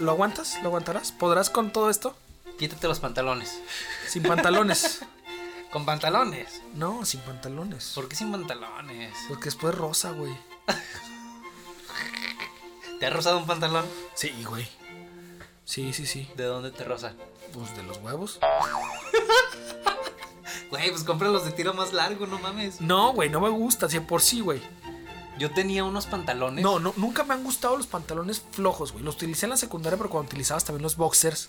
¿Lo aguantas? ¿Lo aguantarás? ¿Podrás con todo esto? Quítate los pantalones. Sin pantalones. Con pantalones. no, sin pantalones. ¿Por qué sin pantalones? Porque después rosa, güey. ¿Te ha rozado un pantalón? Sí, güey. Sí, sí, sí. ¿De dónde te roza? Pues de los huevos. Güey, pues compra los de tiro más largo, no mames. No, güey, no me gusta, 100 por sí, güey. Yo tenía unos pantalones. No, no, nunca me han gustado los pantalones flojos, güey. Los utilicé en la secundaria, pero cuando utilizabas también los boxers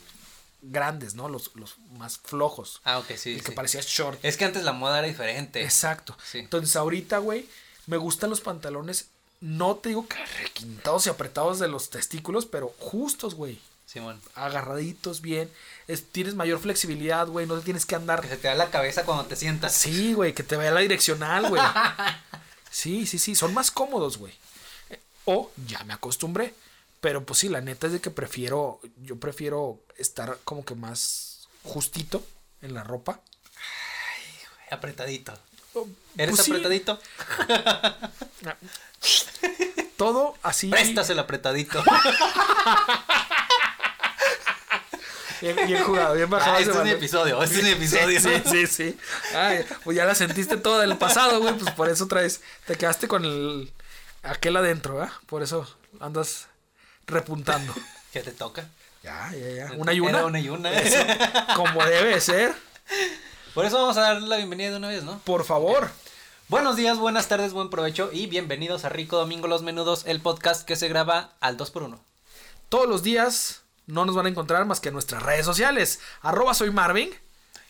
grandes, ¿no? Los, los más flojos. Ah, ok, sí. el que parecía short. Es que antes la moda era diferente. Exacto. Sí. Entonces ahorita, güey, me gustan los pantalones, no te digo que requintados y apretados de los testículos, pero justos, güey. Simón. Agarraditos bien. Es- tienes mayor flexibilidad, güey. No te tienes que andar. Que se te da la cabeza cuando te sientas. Sí, güey, que te vaya la direccional, güey. Sí, sí, sí. Son más cómodos, güey. O ya me acostumbré. Pero pues sí, la neta es de que prefiero. Yo prefiero estar como que más justito en la ropa. Apretadito. O, ¿Eres pues sí, apretadito? Todo así. Prestas el apretadito. Bien, bien jugado, bien bajado. Ah, este es balón. episodio, este es mi episodio. Sí, sí, sí. sí. Ay, pues ya la sentiste toda del pasado, güey. Pues por eso traes. Te quedaste con el. Aquel adentro, ¿ah? Por eso andas repuntando. ¿Qué te toca? Ya, ya, ya. Una y una. Una y una. Como debe ser. Por eso vamos a darle la bienvenida de una vez, ¿no? Por favor. Buenos días, buenas tardes, buen provecho y bienvenidos a Rico Domingo Los Menudos, el podcast que se graba al 2x1. Todos los días no nos van a encontrar más que en nuestras redes sociales. Arroba soy Marvin.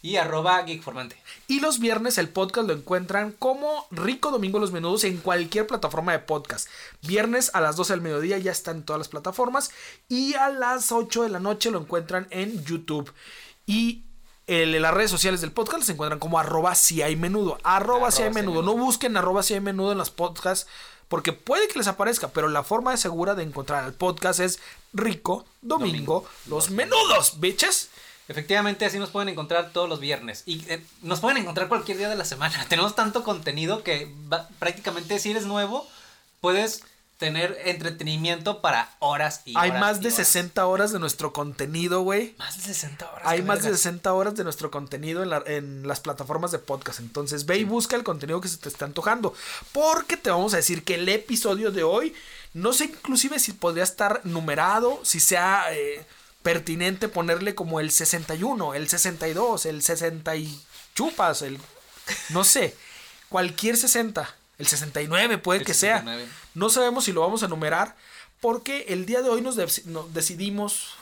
Y arroba geekformante. Y los viernes el podcast lo encuentran como Rico Domingo Los Menudos en cualquier plataforma de podcast. Viernes a las 12 del mediodía ya está en todas las plataformas. Y a las 8 de la noche lo encuentran en YouTube. Y en las redes sociales del podcast se encuentran como arroba si hay menudo. Arroba si hay Arroba si hay menudo. menudo. No busquen arroba si hay menudo en las podcasts. Porque puede que les aparezca, pero la forma segura de encontrar al podcast es Rico Domingo, Domingo, Los Menudos, bitches. Efectivamente, así nos pueden encontrar todos los viernes. Y eh, nos pueden encontrar cualquier día de la semana. Tenemos tanto contenido que va- prácticamente si eres nuevo, puedes tener entretenimiento para horas y Hay horas más y de horas. 60 horas de nuestro contenido, güey. Más de 60 horas. Hay más de vergas. 60 horas de nuestro contenido en, la- en las plataformas de podcast. Entonces ve y busca el contenido que se te está antojando. Porque te vamos a decir que el episodio de hoy, no sé inclusive si podría estar numerado, si sea eh, pertinente ponerle como el 61, el 62, el 60 y chupas, el... No sé, cualquier 60, el 69 puede El que 69. sea. No sabemos si lo vamos a numerar porque el día de hoy nos, de- nos decidimos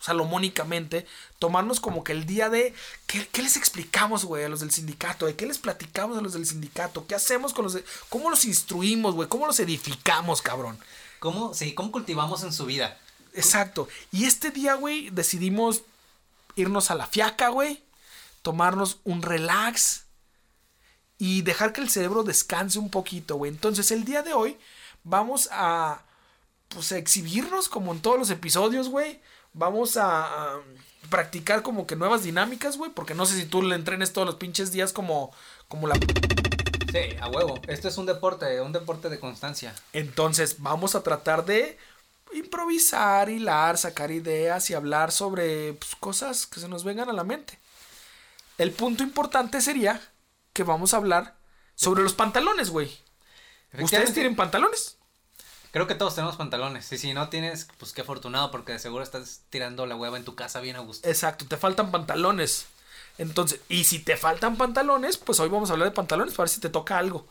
salomónicamente tomarnos como que el día de ¿qué, qué les explicamos, güey, a los del sindicato? ¿De qué les platicamos a los del sindicato? ¿Qué hacemos con los de, cómo los instruimos, güey? ¿Cómo los edificamos, cabrón? ¿Cómo, sí, ¿Cómo cultivamos en su vida? Exacto. Y este día, güey, decidimos irnos a la fiaca, güey, tomarnos un relax y dejar que el cerebro descanse un poquito, güey. Entonces, el día de hoy vamos a pues a exhibirnos como en todos los episodios, güey. Vamos a, a practicar como que nuevas dinámicas, güey, porque no sé si tú le entrenes todos los pinches días como como la Sí, a huevo. Esto es un deporte, un deporte de constancia. Entonces vamos a tratar de improvisar, hilar, sacar ideas y hablar sobre pues, cosas que se nos vengan a la mente. El punto importante sería que vamos a hablar sobre los pantalones, güey. ¿Ustedes tienen pantalones? Creo que todos tenemos pantalones. Y si no tienes, pues qué afortunado, porque de seguro estás tirando la hueva en tu casa bien a gusto. Exacto, te faltan pantalones. Entonces, y si te faltan pantalones, pues hoy vamos a hablar de pantalones para ver si te toca algo.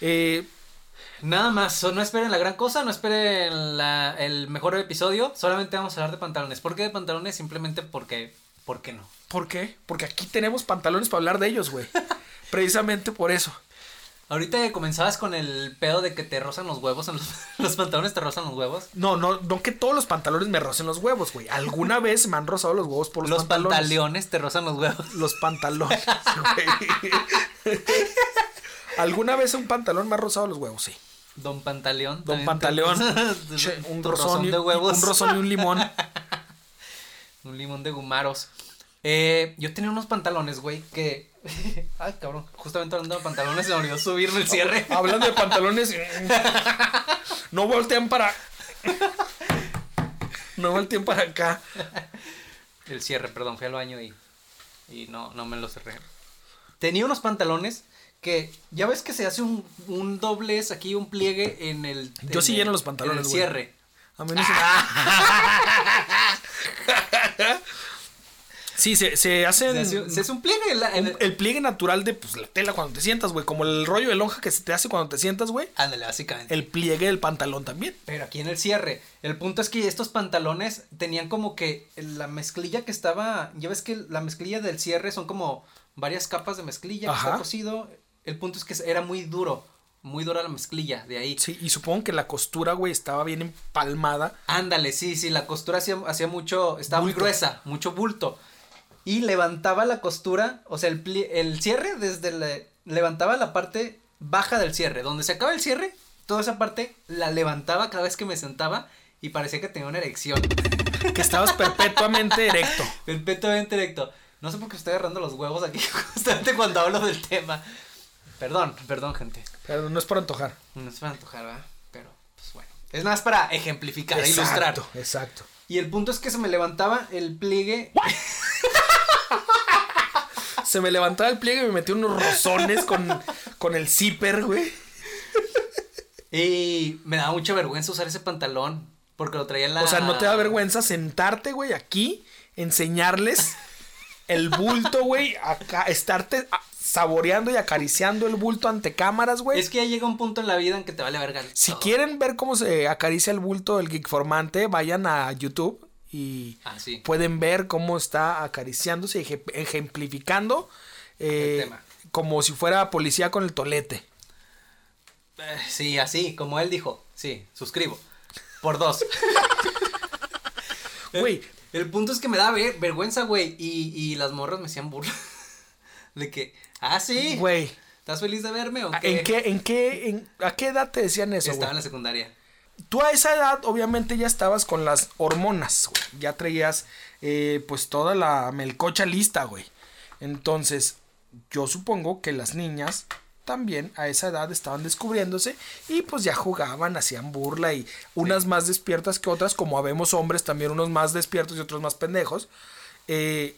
Eh, Nada más, no esperen la gran cosa, no esperen la- el mejor episodio, solamente vamos a hablar de pantalones. ¿Por qué de pantalones? Simplemente porque, ¿por qué no? ¿Por qué? Porque aquí tenemos pantalones para hablar de ellos, güey. Precisamente por eso. Ahorita que comenzabas con el pedo de que te rozan los huevos en los, los pantalones, te rozan los huevos. No, no, no que todos los pantalones me rocen los huevos, güey. Alguna vez me han rozado los huevos por los, Los pantalones. pantalones te rozan los huevos. Los pantalones, güey. Alguna vez un pantalón me ha rozado los huevos, sí. Don Pantaleón. Don te- Pantaleón. Che, un rozón de huevos. un rozón y un limón. Un limón de gumaros. Eh, yo tenía unos pantalones, güey, que. Ay, cabrón. Justamente hablando de pantalones, se me olvidó subirme el cierre. Hablando de pantalones. No voltean para. No voltean para acá. El cierre, perdón, fui al baño y. Y no, no me lo cerré. Tenía unos pantalones que. Ya ves que se hace un, un doblez aquí, un pliegue en el. Yo en sí el- lleno los pantalones, En el güey. cierre. A mí no se- Sí, se, se hacen. Se hace, se hace un pliegue la- el- el pliegue natural de pues, la tela cuando te sientas, güey. Como el rollo de lonja que se te hace cuando te sientas, güey. Ándale, básicamente. El pliegue del pantalón también. Pero aquí en el cierre. El punto es que estos pantalones tenían como que la mezclilla que estaba. Ya ves que la mezclilla del cierre son como varias capas de mezclilla que está cosido. El punto es que era muy duro. Muy dura la mezclilla de ahí. Sí, y supongo que la costura, güey, estaba bien empalmada. Ándale, sí, sí, la costura hacía, hacía mucho. Estaba muy gruesa, mucho bulto. Y levantaba la costura, o sea, el, el cierre desde la- levantaba la parte baja del cierre. Donde se acaba el cierre, toda esa parte la levantaba cada vez que me sentaba y parecía que tenía una erección. Que estabas perpetuamente erecto. Perfectamente directo. No sé por qué estoy agarrando los huevos aquí justamente cuando hablo del tema. Perdón, perdón, gente. Pero no es por antojar. No es para antojar, ¿verdad? Pero, pues bueno. Es más para ejemplificar, e ilustrar. Exacto, exacto. Y el punto es que se me levantaba el pliegue. Se me levantaba el pliegue y me metí unos rozones con, con el zipper, güey. Y me daba mucha vergüenza usar ese pantalón. Porque lo traía en la. O sea, no te da vergüenza sentarte, güey, aquí, enseñarles el bulto, güey, acá, estarte saboreando y acariciando el bulto ante cámaras, güey. Es que ya llega un punto en la vida en que te vale verga. Si todo. quieren ver cómo se acaricia el bulto del geek formante, vayan a YouTube y Ah, sí. pueden ver cómo está acariciándose y eje- ejemplificando eh, El tema. como si fuera policía con el tolete. Eh, Sí, así, como él dijo. Sí, suscribo. Por dos. Güey, El punto es que me da ver- vergüenza, güey. Y, y las morras me hacían burla. De que, ah, sí. güey, ¿Estás feliz de verme o qué? ¿en qué, en qué, en- a qué edad te decían eso, Estaba güey? en la secundaria. Tú a esa edad, obviamente, ya estabas con las hormonas, güey. Ya traías, eh, pues, toda la melcocha lista, güey. Entonces, yo supongo que las niñas también a esa edad estaban descubriéndose y pues ya jugaban, hacían burla y unas más despiertas que otras, como habemos hombres también, unos más despiertos y otros más pendejos, eh,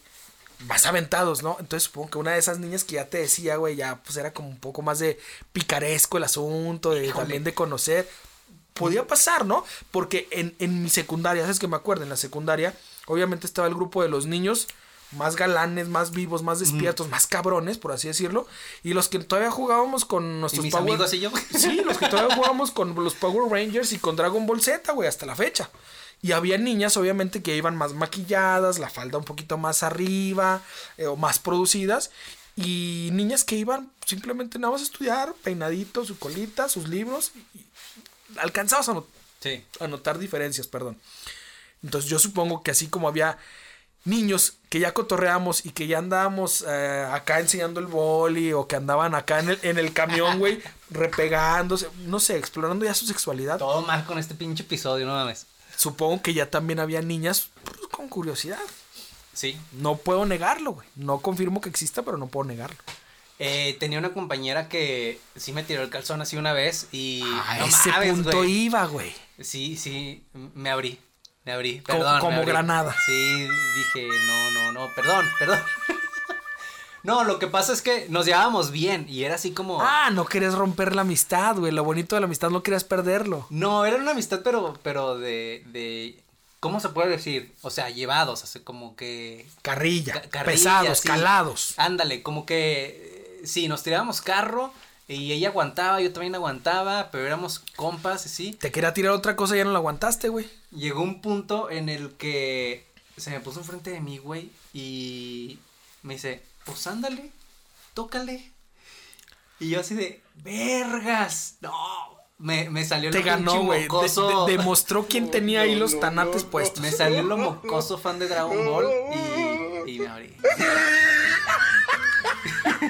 más aventados, ¿no? Entonces supongo que una de esas niñas que ya te decía, güey, ya pues era como un poco más de picaresco el asunto, de Híjole. también de conocer. Podía pasar, ¿no? Porque en, en mi secundaria, ¿sabes que me acuerdo? En la secundaria, obviamente estaba el grupo de los niños más galanes, más vivos, más despiertos, más cabrones, por así decirlo. Y los que todavía jugábamos con Y nuestros mis Power... amigos y yo. Sí, los que todavía jugábamos con los Power Rangers y con Dragon Ball Z, güey, hasta la fecha. Y había niñas, obviamente, que iban más maquilladas, la falda un poquito más arriba, eh, o más producidas. Y niñas que iban simplemente nada más a estudiar, peinaditos, su colita, sus libros. Y y alcanzabas a, not- Sí. a notar diferencias, perdón. Entonces yo supongo que así como había niños que ya cotorreamos y que ya andábamos eh, acá enseñando el boli o que andaban acá en el, en el camión, güey, repegándose, no sé, explorando ya su sexualidad. Todo mal con este pinche episodio, no mames. Supongo que ya también había niñas pues, con curiosidad. Sí. No puedo negarlo, güey. No confirmo que exista, pero no puedo negarlo. Eh, tenía una compañera que sí me tiró el calzón así una vez y. A no ese mames, punto iba, güey. Sí, sí, me abrí. Me abrí. Perdón. como abrí. granada. Sí, dije, no, no, no, perdón, perdón. no, lo que pasa es que nos llevábamos bien y era así como. Ah, no querías romper la amistad, güey. Lo bonito de la amistad no querías perderlo. No, era una amistad, pero, pero de, de. ¿Cómo se puede decir? O sea, llevados, así como que. Carrilla, ca- carrilla, pesados, sí. calados. Ándale, como que. eh, Sí, nos tirábamos carro y ella aguantaba, yo también aguantaba, pero éramos compas, sí. Te quería tirar otra cosa y ya no la aguantaste, güey. Llegó un punto en el que se me puso enfrente de mí, güey, y me dice, pues ándale, tócale. Y yo así de, vergas. No. Me, me salió Te lo ganó, güey. De- demostró quién tenía ahí los tanates puestos. Me salió lo mocoso fan de Dragon Ball y, y me abrí.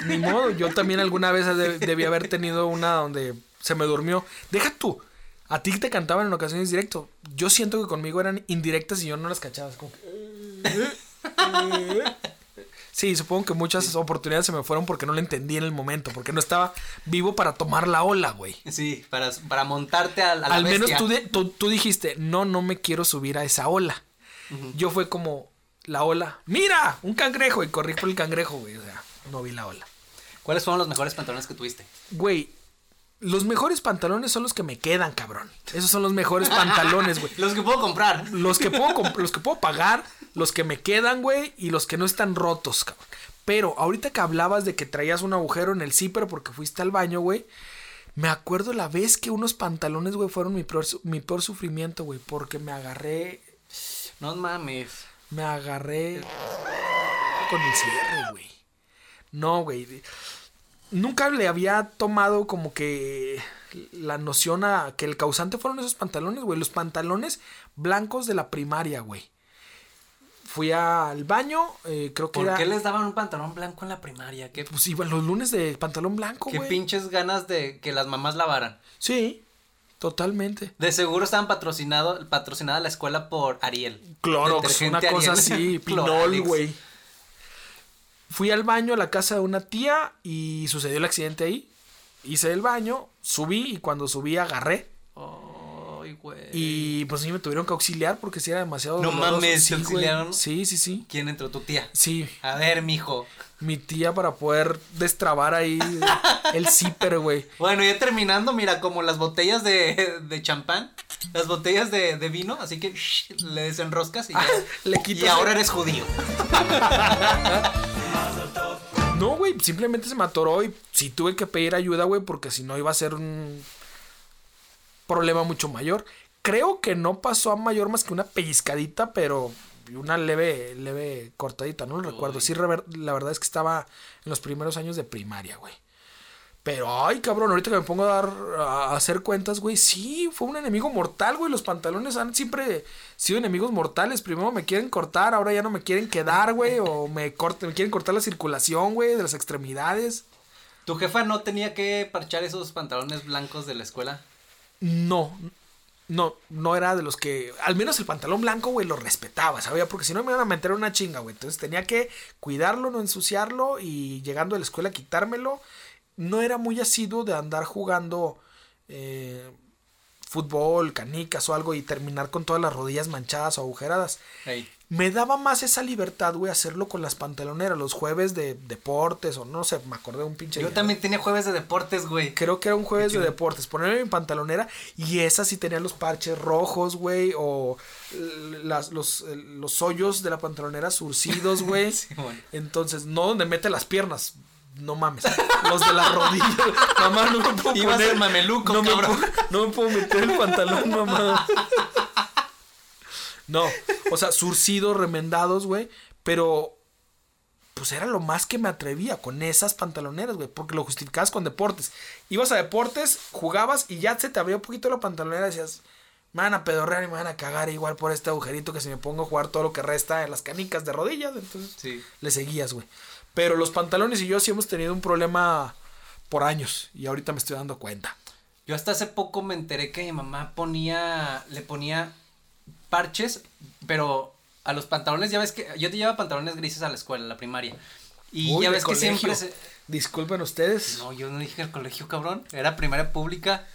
Ni modo, yo también alguna vez de- debí haber tenido una donde se me durmió. Deja tú. A ti te cantaban en ocasiones directo. Yo siento que conmigo eran indirectas y yo no las cachaba. es como que- Sí, supongo que muchas oportunidades se me fueron porque no lo entendí en el momento, porque no estaba vivo para tomar la ola, güey. Sí, para, para montarte a, a la Al menos tú, de- tú, tú dijiste, no, no me quiero subir a esa ola. Yo fue como, la ola, mira, un cangrejo, y corrí por el cangrejo, güey. O sea, no vi la ola. ¿Cuáles fueron los mejores pantalones que tuviste? Güey, los mejores pantalones son los que me quedan, cabrón. Esos son los mejores pantalones, güey. Los que puedo comprar. Los que puedo los que puedo pagar, los que me quedan, güey, y los que no están rotos, cabrón. Pero ahorita que hablabas de que traías un agujero en el zipper porque fuiste al baño, güey, me acuerdo la vez que unos pantalones, güey, fueron mi peor, mi peor sufrimiento, güey, porque me agarré, No mames. me agarré con el cierre, güey. No, güey. Nunca le había tomado como que la noción a que el causante fueron esos pantalones, güey. Los pantalones blancos de la primaria, güey. Fui al baño, eh, creo que ¿Por era... qué les daban un pantalón blanco en la primaria? ¿Qué, Pues iban los lunes de pantalón blanco, qué güey. pinches ganas de que las mamás lavaran? Sí, totalmente. De seguro estaban patrocinado, patrocinada la escuela por Ariel. Clorox, una Detergente cosa Ariel. así, pinol, güey. Fui al baño a la casa de una tía y sucedió el accidente ahí. Hice el baño, subí y cuando subí agarré. Ay, güey. Y pues sí me tuvieron que auxiliar porque sí era demasiado No doloroso. mames, Sí, ¿te güey. auxiliaron? Sí, sí, sí. ¿Quién entró? Tu tía. Sí, A ver, mijo. mi tía para poder destrabar ahí el zipper, güey. Bueno, ya terminando, mira, como las botellas de, de champán, las botellas de, de vino, así que shh, le desenroscas y, ya. Le quitas y ahora eres judío. No, güey, simplemente se me atoró y sí tuve que pedir ayuda, güey, porque si no iba a ser un problema mucho mayor. Creo que no pasó a mayor más que una pellizcadita, pero una leve, leve cortadita, no lo recuerdo. Sí, rever- la verdad es que estaba en los primeros años de primaria, güey. Pero, ay, cabrón, ahorita que me pongo a dar a hacer cuentas, güey, sí, fue un enemigo mortal, güey. Los pantalones han siempre sido enemigos mortales. Primero me quieren cortar, ahora ya no me quieren quedar, güey. O me, corten, me quieren cortar la circulación, güey, de las extremidades. ¿Tu jefa no tenía que parchar esos pantalones blancos de la escuela? No, no, no era de los que. Al menos el pantalón blanco, güey, lo respetaba, ¿sabía? Porque si no me iban a meter una chinga, güey. Entonces tenía que cuidarlo, no ensuciarlo y llegando a la escuela quitármelo. No era muy asiduo de andar jugando eh, fútbol, canicas o algo y terminar con todas las rodillas manchadas o agujeradas. Me daba más esa libertad, güey, hacerlo con las pantaloneras, los jueves de deportes o no sé, me acordé de un pinche. Yo día. también tenía jueves de deportes, güey. Creo que era un jueves de deportes. Ponerme mi pantalonera y esa sí tenía los parches rojos, güey. O las, los, los hoyos de la pantalonera surcidos, güey. Sí, bueno. Entonces, no donde mete las piernas. No mames. Los de las rodillas. mamá, no me puedo Iba a poner. ser mameluco, no, me puedo, no me puedo meter el pantalón, mamá. No, o sea, surcidos, remendados, güey. Pero pues era lo más que me atrevía con esas pantaloneras, güey, porque lo justificabas con deportes. Ibas a deportes, jugabas y ya se te abría un poquito la pantalonera y decías, me van a pedorrear y me van a cagar igual por este agujerito que si me pongo a jugar todo lo que resta en las canicas de rodillas, entonces Sí. le seguías, güey. Pero los pantalones y yo sí hemos tenido un problema por años y ahorita me estoy dando cuenta. Yo hasta hace poco me enteré que mi mamá ponía, le ponía parches, pero a los pantalones, ya ves que yo te llevaba pantalones grises a la escuela, a la primaria. Y Uy, ya ves que colegio. siempre se... Disculpen ustedes. No, yo no dije el colegio, cabrón. Era primaria pública.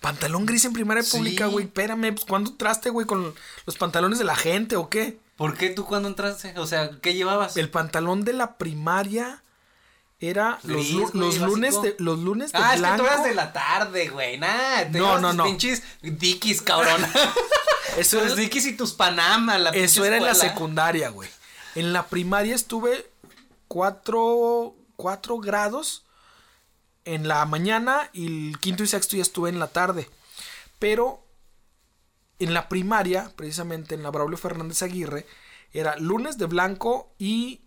Pantalón gris en primaria Sí. pública, güey. Espérame, pues, ¿cuándo entraste, güey, con los pantalones de la gente o qué? ¿Por qué tú cuando entraste? O sea, ¿qué llevabas? El pantalón de la primaria era los, güey, los lunes de los lunes de Ah, es que tú eras de la tarde, güey. Nah, te No, no, no. pinches dikis, cabrón. Eso tus es- dikis y tus Panama, la Eso era en la secundaria, güey. En la primaria estuve cuatro, cuatro grados en la mañana y el quinto y sexto ya estuve en la tarde. Pero en la primaria, precisamente en la Braulio Fernández Aguirre, era lunes de blanco y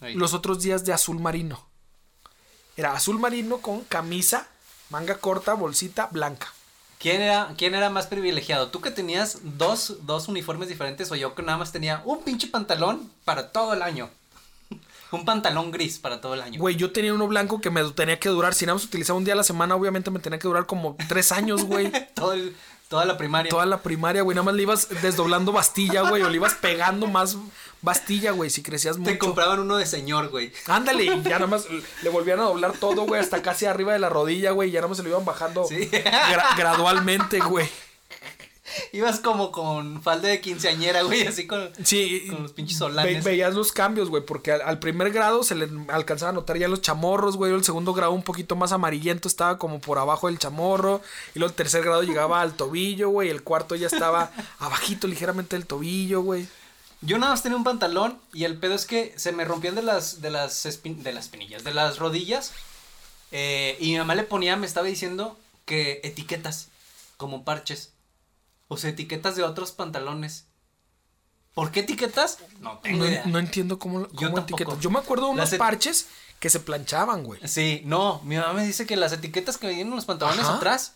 Ahí. los otros días de azul marino. Era azul marino con camisa, manga corta, bolsita blanca. ¿Quién era, ¿Quién era más privilegiado? ¿Tú que tenías dos, dos uniformes diferentes o yo que nada más tenía un pinche pantalón para todo el año? un pantalón gris para todo el año. Güey, yo tenía uno blanco que me tenía que durar. Si nada más utilizaba un día a la semana, obviamente me tenía que durar como tres años, güey. todo el, toda la primaria. Toda la primaria, güey. Nada más le ibas desdoblando bastilla, güey. O le ibas pegando más bastilla, güey. Si crecías mucho. Te compraban uno de señor, güey. Ándale, y ya nada más le volvían a doblar todo, güey. Hasta casi arriba de la rodilla, güey. Y ya nada más se lo iban bajando Sí. gra- gradualmente, güey. Ibas como con falda de quinceañera, güey, así con, Sí, con los pinches ve- solanes. veías los cambios, güey, porque al, al primer grado se le alcanzaba a notar ya los chamorros, güey. El segundo grado un poquito más amarillento estaba como por abajo del chamorro. Y luego el tercer grado llegaba al tobillo, güey. El cuarto ya estaba abajito ligeramente del tobillo, güey. Yo nada más tenía un pantalón y el pedo es que se me rompían de las de las espin- de las espinillas, de las rodillas. eh, y mi mamá le ponía, me estaba diciendo que etiquetas como parches. O sea, etiquetas de otros pantalones. ¿Por qué etiquetas? No tengo No, idea. no entiendo cómo, Yo cómo etiquetas. Yo me acuerdo de unos Las parches que se planchaban, güey. Sí, no, mi mamá me dice que las etiquetas que venían en los pantalones Ajá. atrás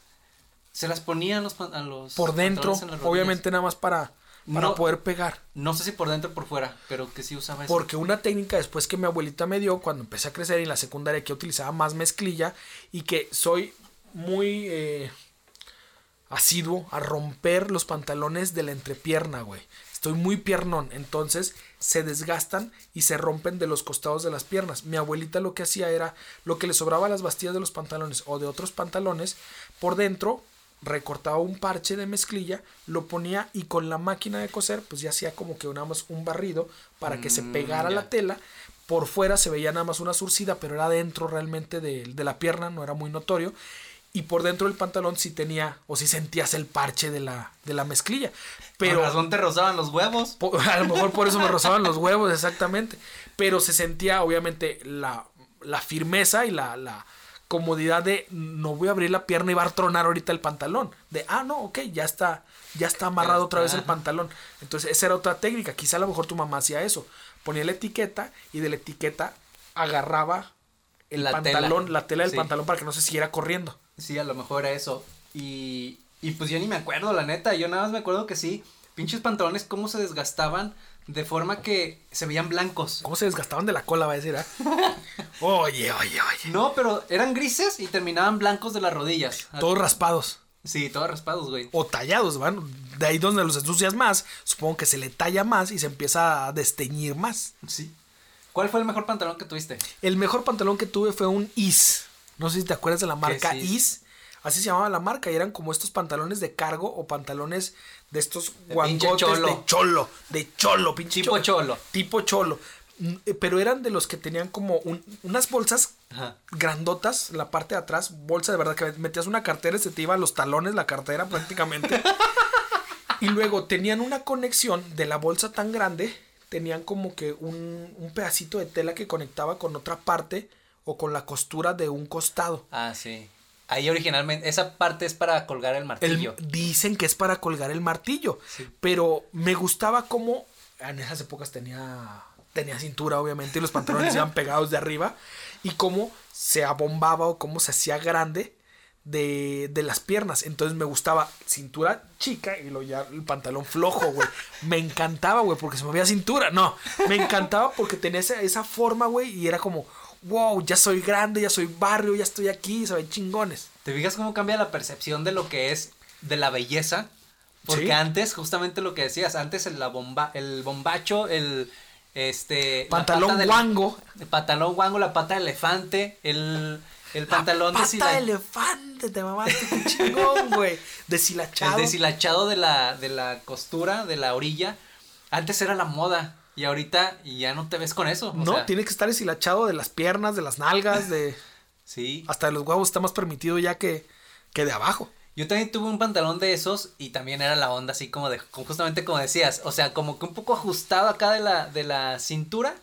se las ponían los, a los Por dentro, obviamente nada más para, para No. poder pegar. No sé si por dentro o por fuera, pero que sí usaba eso. Porque una técnica después que mi abuelita me dio cuando empecé a crecer en la secundaria que utilizaba más mezclilla y que soy muy eh, asiduo a romper los pantalones de la entrepierna, güey. Estoy muy piernón, entonces se desgastan y se rompen de los costados de las piernas. Mi abuelita lo que hacía era lo que le sobraba a las bastillas de los pantalones o de otros pantalones, por dentro recortaba un parche de mezclilla, lo ponía y con la máquina de coser, pues ya hacía como que nada más un barrido para que se Mm, pegara ya. la tela. Por fuera se veía nada más una surcida, pero era dentro realmente de, de la pierna, no era muy notorio. Y por dentro del pantalón sí tenía, o sí sentías el parche de la, de la mezclilla. Pero Con razón te rozaban los huevos. a lo mejor por eso me rozaban los huevos, exactamente. Pero se sentía, obviamente, la, la firmeza y la, la comodidad de no voy a abrir la pierna y va a tronar ahorita el pantalón. De, ah, no, ok, ya está, ya está amarrado Ya otra vez el pantalón. Entonces, esa era otra técnica. Quizá a lo mejor tu mamá hacía eso. Ponía la etiqueta y de la etiqueta agarraba el La pantalón, tela. la tela del Sí. pantalón para que no se siguiera corriendo. Sí, a lo mejor era eso. Y, y pues yo ni me acuerdo, la neta. Yo nada más me acuerdo que sí. Pinches pantalones, cómo se desgastaban de forma que se veían blancos. ¿Cómo se desgastaban de la cola, va a decir, ah? Oye, oye, oye. No, pero eran grises y terminaban blancos de las rodillas. Todos raspados. Sí, todos raspados, güey. o tallados, ¿van? De ahí donde los ensucias más, supongo que se le talla más y se empieza a desteñir más. Sí. ¿Cuál fue el mejor pantalón que tuviste? El mejor pantalón que tuve fue un Is. No sé si te acuerdas de la marca Is? Así se llamaba la marca y eran como estos pantalones de cargo o pantalones de estos guangotes cholo. de cholo, de cholo, pinche Tipo cholo. Tipo cholo. Mm, eh, Pero eran de los que tenían como un- unas bolsas Ajá. grandotas, la parte de atrás, bolsa de verdad, que metías una cartera y se te iba a los talones la cartera prácticamente. y luego tenían una conexión de la bolsa tan grande, tenían como que un, un pedacito de tela que conectaba con otra parte o con la costura de un costado. Ah, sí. Ahí originalmente, esa parte es para colgar el El- martillo. dicen que es para colgar el martillo, Sí. pero me gustaba cómo en esas épocas tenía tenía cintura obviamente y los pantalones iban pegados de arriba y cómo se abombaba o cómo se hacía grande de, de las piernas. Entonces me gustaba cintura chica y luego ya el pantalón flojo, güey. Me encantaba, güey, porque se me veía cintura. No, me encantaba porque tenía esa, esa forma, güey, y era como, wow, ya soy grande, ya soy barrio, ya estoy aquí, se ven chingones. ¿Te fijas cómo cambia la percepción de lo que es de la belleza? Porque Sí. antes, justamente lo que decías, antes el, la bomba, el bombacho, el este Pantalón guango. el pantalón guango, la pata de elefante, el, el pantalón La pata deshila- de elefante, te mamaste, qué chingón, güey. Deshilachado. el deshilachado de la, de la costura, de la orilla. Antes era la moda. Y ahorita ya no te ves con eso. o No, sea, tiene que estar deshilachado de las piernas, de las nalgas, de. Sí. Hasta de los huevos está más permitido ya que, que de abajo. Yo también tuve un pantalón de esos y también era la onda así como de, justamente como decías, o sea, como que un poco ajustado acá de la, de la cintura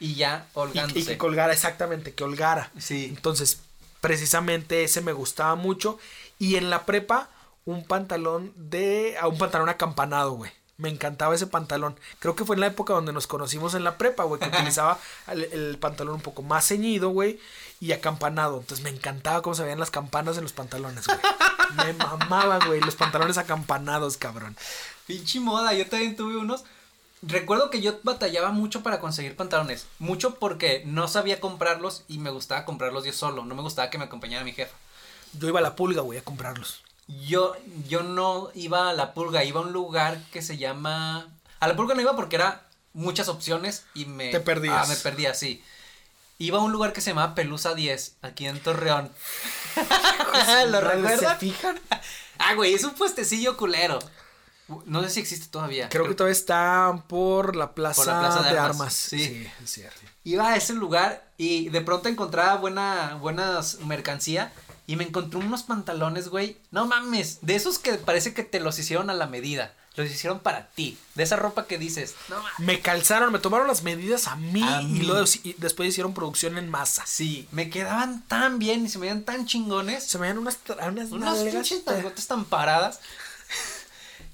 y ya Y, holgándose. y que colgara, exactamente, que holgara. Sí. Entonces, precisamente ese me gustaba mucho. Y en la prepa, un pantalón de. a un pantalón acampanado, güey. Me encantaba ese pantalón. Creo que fue en la época donde nos conocimos en la prepa, güey, que utilizaba el, el pantalón un poco más ceñido, güey, y acampanado. Entonces me encantaba cómo se veían las campanas en los pantalones, güey. Me mamaba, güey, los pantalones acampanados, cabrón. Pinche moda, yo también tuve unos. Recuerdo que yo batallaba mucho para conseguir pantalones. Mucho porque no sabía comprarlos y me gustaba comprarlos yo solo. No me gustaba que me acompañara mi jefa. Yo iba a la pulga, güey, a comprarlos. Yo, yo no iba a la pulga, iba a un lugar que se llama. A la pulga no iba porque era muchas opciones y me. Te perdías. Ah, me perdía, sí. Iba a un lugar que se llamaba Pelusa 10, aquí en Torreón. ¿Lo ¿Se fijan? Ah, güey, es un puestecillo culero. No sé si existe todavía. Creo que todavía está por la plaza, Por la plaza de de, armas, armas. sí. es cierto. Iba a ese lugar y de pronto encontraba buena, buenas mercancía y me encontré unos pantalones, güey. No mames, de esos que parece que te los hicieron a la medida. Los hicieron para ti. De esa ropa que dices, no mames. Me calzaron, me tomaron las medidas a mí, A y luego y después hicieron producción en masa. Sí, me quedaban tan bien y se me veían tan chingones. Se me veían unas, unas, unas pinches tan paradas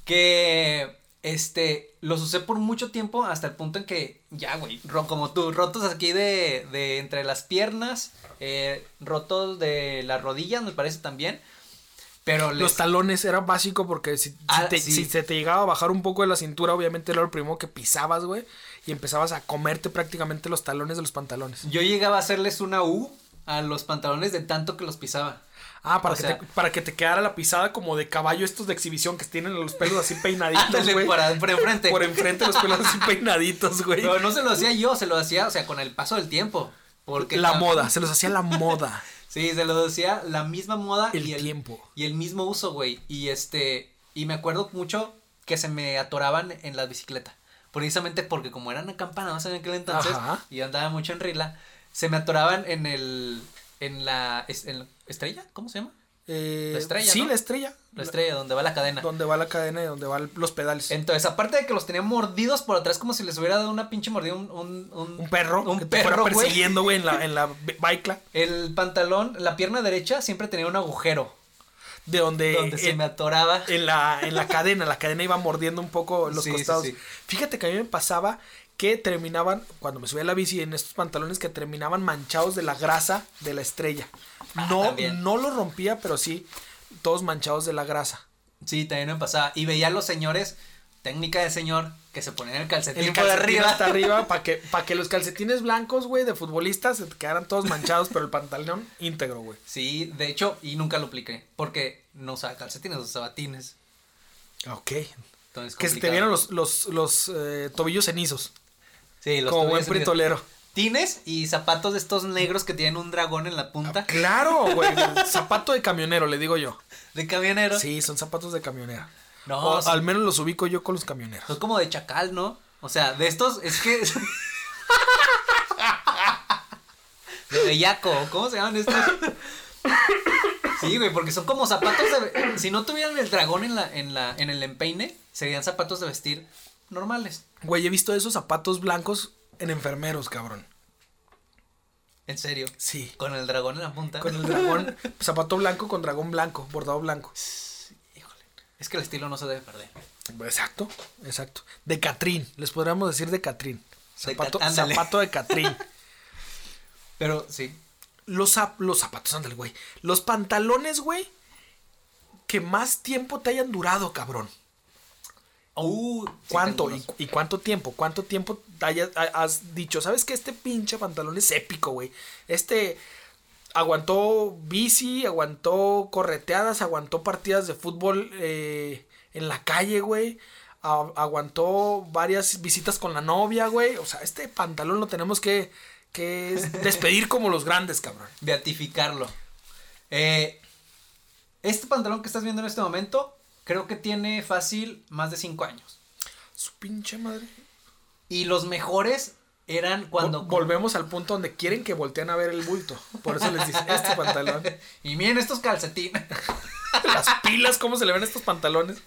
que este los usé por mucho tiempo hasta el punto en que ya güey como tú rotos aquí de, de entre las piernas eh, rotos de las rodillas me parece también pero les- Los talones era básico porque si, si Ah, te- sí. si se te llegaba a bajar un poco de la cintura, obviamente era lo primero que pisabas, güey. Y empezabas a comerte prácticamente los talones de los pantalones. yo llegaba a hacerles una U a los pantalones de tanto que los pisaba Ah, para, O que, sea- te, para que te quedara la pisada como de caballo estos de exhibición que tienen los pelos así peinaditos, güey. por, enfrente Por enfrente los pelos así peinaditos, güey. pero no se lo hacía yo se lo hacía o sea con el paso del tiempo porque La moda, se los hacía la moda. Sí, se lo decía la misma moda El y el tiempo. Y el mismo uso, güey. Y este. Y me acuerdo mucho que se me atoraban en la bicicleta. Precisamente porque como eran acampanados en aquel entonces, Ajá. y andaba mucho en Rila, se me atoraban en el. en la. en la- ¿Estrella? ¿Cómo se llama? Eh, La estrella, Sí, ¿no? la estrella. La estrella, donde va la cadena. Donde va la cadena y donde van los pedales. Entonces, aparte de que los tenía mordidos por atrás, como si les hubiera dado una pinche mordida un, un, un, un perro un que te fuera perro, güey. persiguiendo, güey, en la, en la bicla. El pantalón, la pierna derecha siempre tenía un agujero. De donde, donde se me atoraba. en la, en la cadena, la cadena iba mordiendo un poco los Sí, sí, costados. sí. Fíjate que a mí me pasaba que terminaban, cuando me subía a la bici en estos pantalones, que terminaban manchados de la grasa de la estrella. Ah, No, no lo rompía, pero sí, todos manchados de la grasa. Sí, también me pasaba. Y veía a los señores, técnica de señor, que se ponían el calcetín, El por calcetín arriba. hasta arriba para que, que los calcetines blancos, güey, de futbolistas se quedaran todos manchados, pero el pantalón íntegro, güey. Sí, de hecho, y nunca lo apliqué. Porque no usaba calcetines, usaba tines. Ok. Entonces, Que se te vieron los, los, los eh, tobillos cenizos. Sí, los como buen fritolero. Tines y zapatos de estos negros que tienen un dragón en la punta. Claro, güey. Zapato de camionero, le digo yo. De camionero. Sí, son zapatos de camionero. No, O son, al menos los ubico yo con los camioneros. son como de chacal, ¿no? O sea, de estos, es que. de bellaco, ¿cómo se llaman estos? Sí, güey, porque son como zapatos de. Si no tuvieran el dragón en la, en la, en el empeine, serían zapatos de vestir normales. Güey, he visto esos zapatos blancos en enfermeros, cabrón. En serio. Sí. Con el dragón en la punta. Con el dragón, zapato blanco con dragón blanco, bordado blanco. Híjole. Es que el estilo no se debe perder. Exacto, exacto. De Catrín, les podríamos decir de Catrín. De Zapato, ándale. zapato de Catrín. Pero sí. Los, zap- los zapatos, ándale, güey. Los pantalones, güey, que más tiempo te hayan durado, cabrón. Uh, ¿Cuánto? ¿Y, cuánto tiempo? ¿Cuánto tiempo hayas- ha- has dicho? ¿Sabes que este pinche pantalón es épico, güey? Este aguantó bici, aguantó correteadas, aguantó partidas de fútbol eh, en la calle, güey. A- aguantó varias visitas con la novia, güey. O sea, este pantalón lo tenemos que, que despedir como los grandes, cabrón. beatificarlo. Eh, este pantalón que estás viendo en este momento, creo que tiene fácil más de 5 años. Su pinche madre. Y los mejores eran cuando... Vol- volvemos al punto donde quieren que volteen a ver el bulto. Por eso les dice, este pantalón. y miren estos calcetines. Las pilas, ¿cómo se le ven estos pantalones?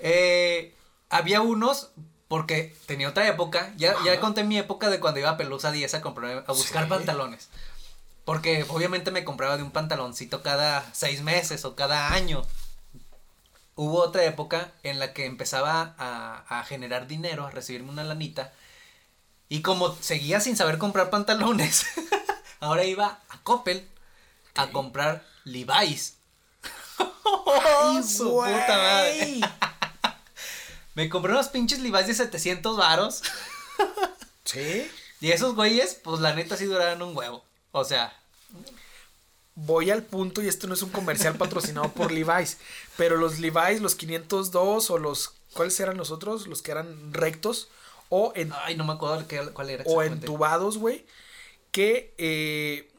Eh, había unos, porque tenía otra época, ya, ya conté mi época de cuando iba a Pelusa 10 a, comprar, a buscar Sí. pantalones. Porque obviamente me compraba de un pantaloncito cada seis meses o cada año. Hubo otra época en la que empezaba a, a generar dinero, a recibirme una lanita. Y como seguía sin saber comprar pantalones, ahora iba a Coppel a comprar Levi's. ¡Ay, su puta madre. Me compré unos pinches Levi's de 700 varos. Sí. Y esos güeyes, pues la neta sí duraron un huevo. O sea, Voy al punto y esto no es un comercial patrocinado por Levi's, pero los Levi's, los 502 o los ¿cuáles eran los otros? Los que eran rectos o en ay, no me acuerdo cuál era. o entubados, güey, que eh,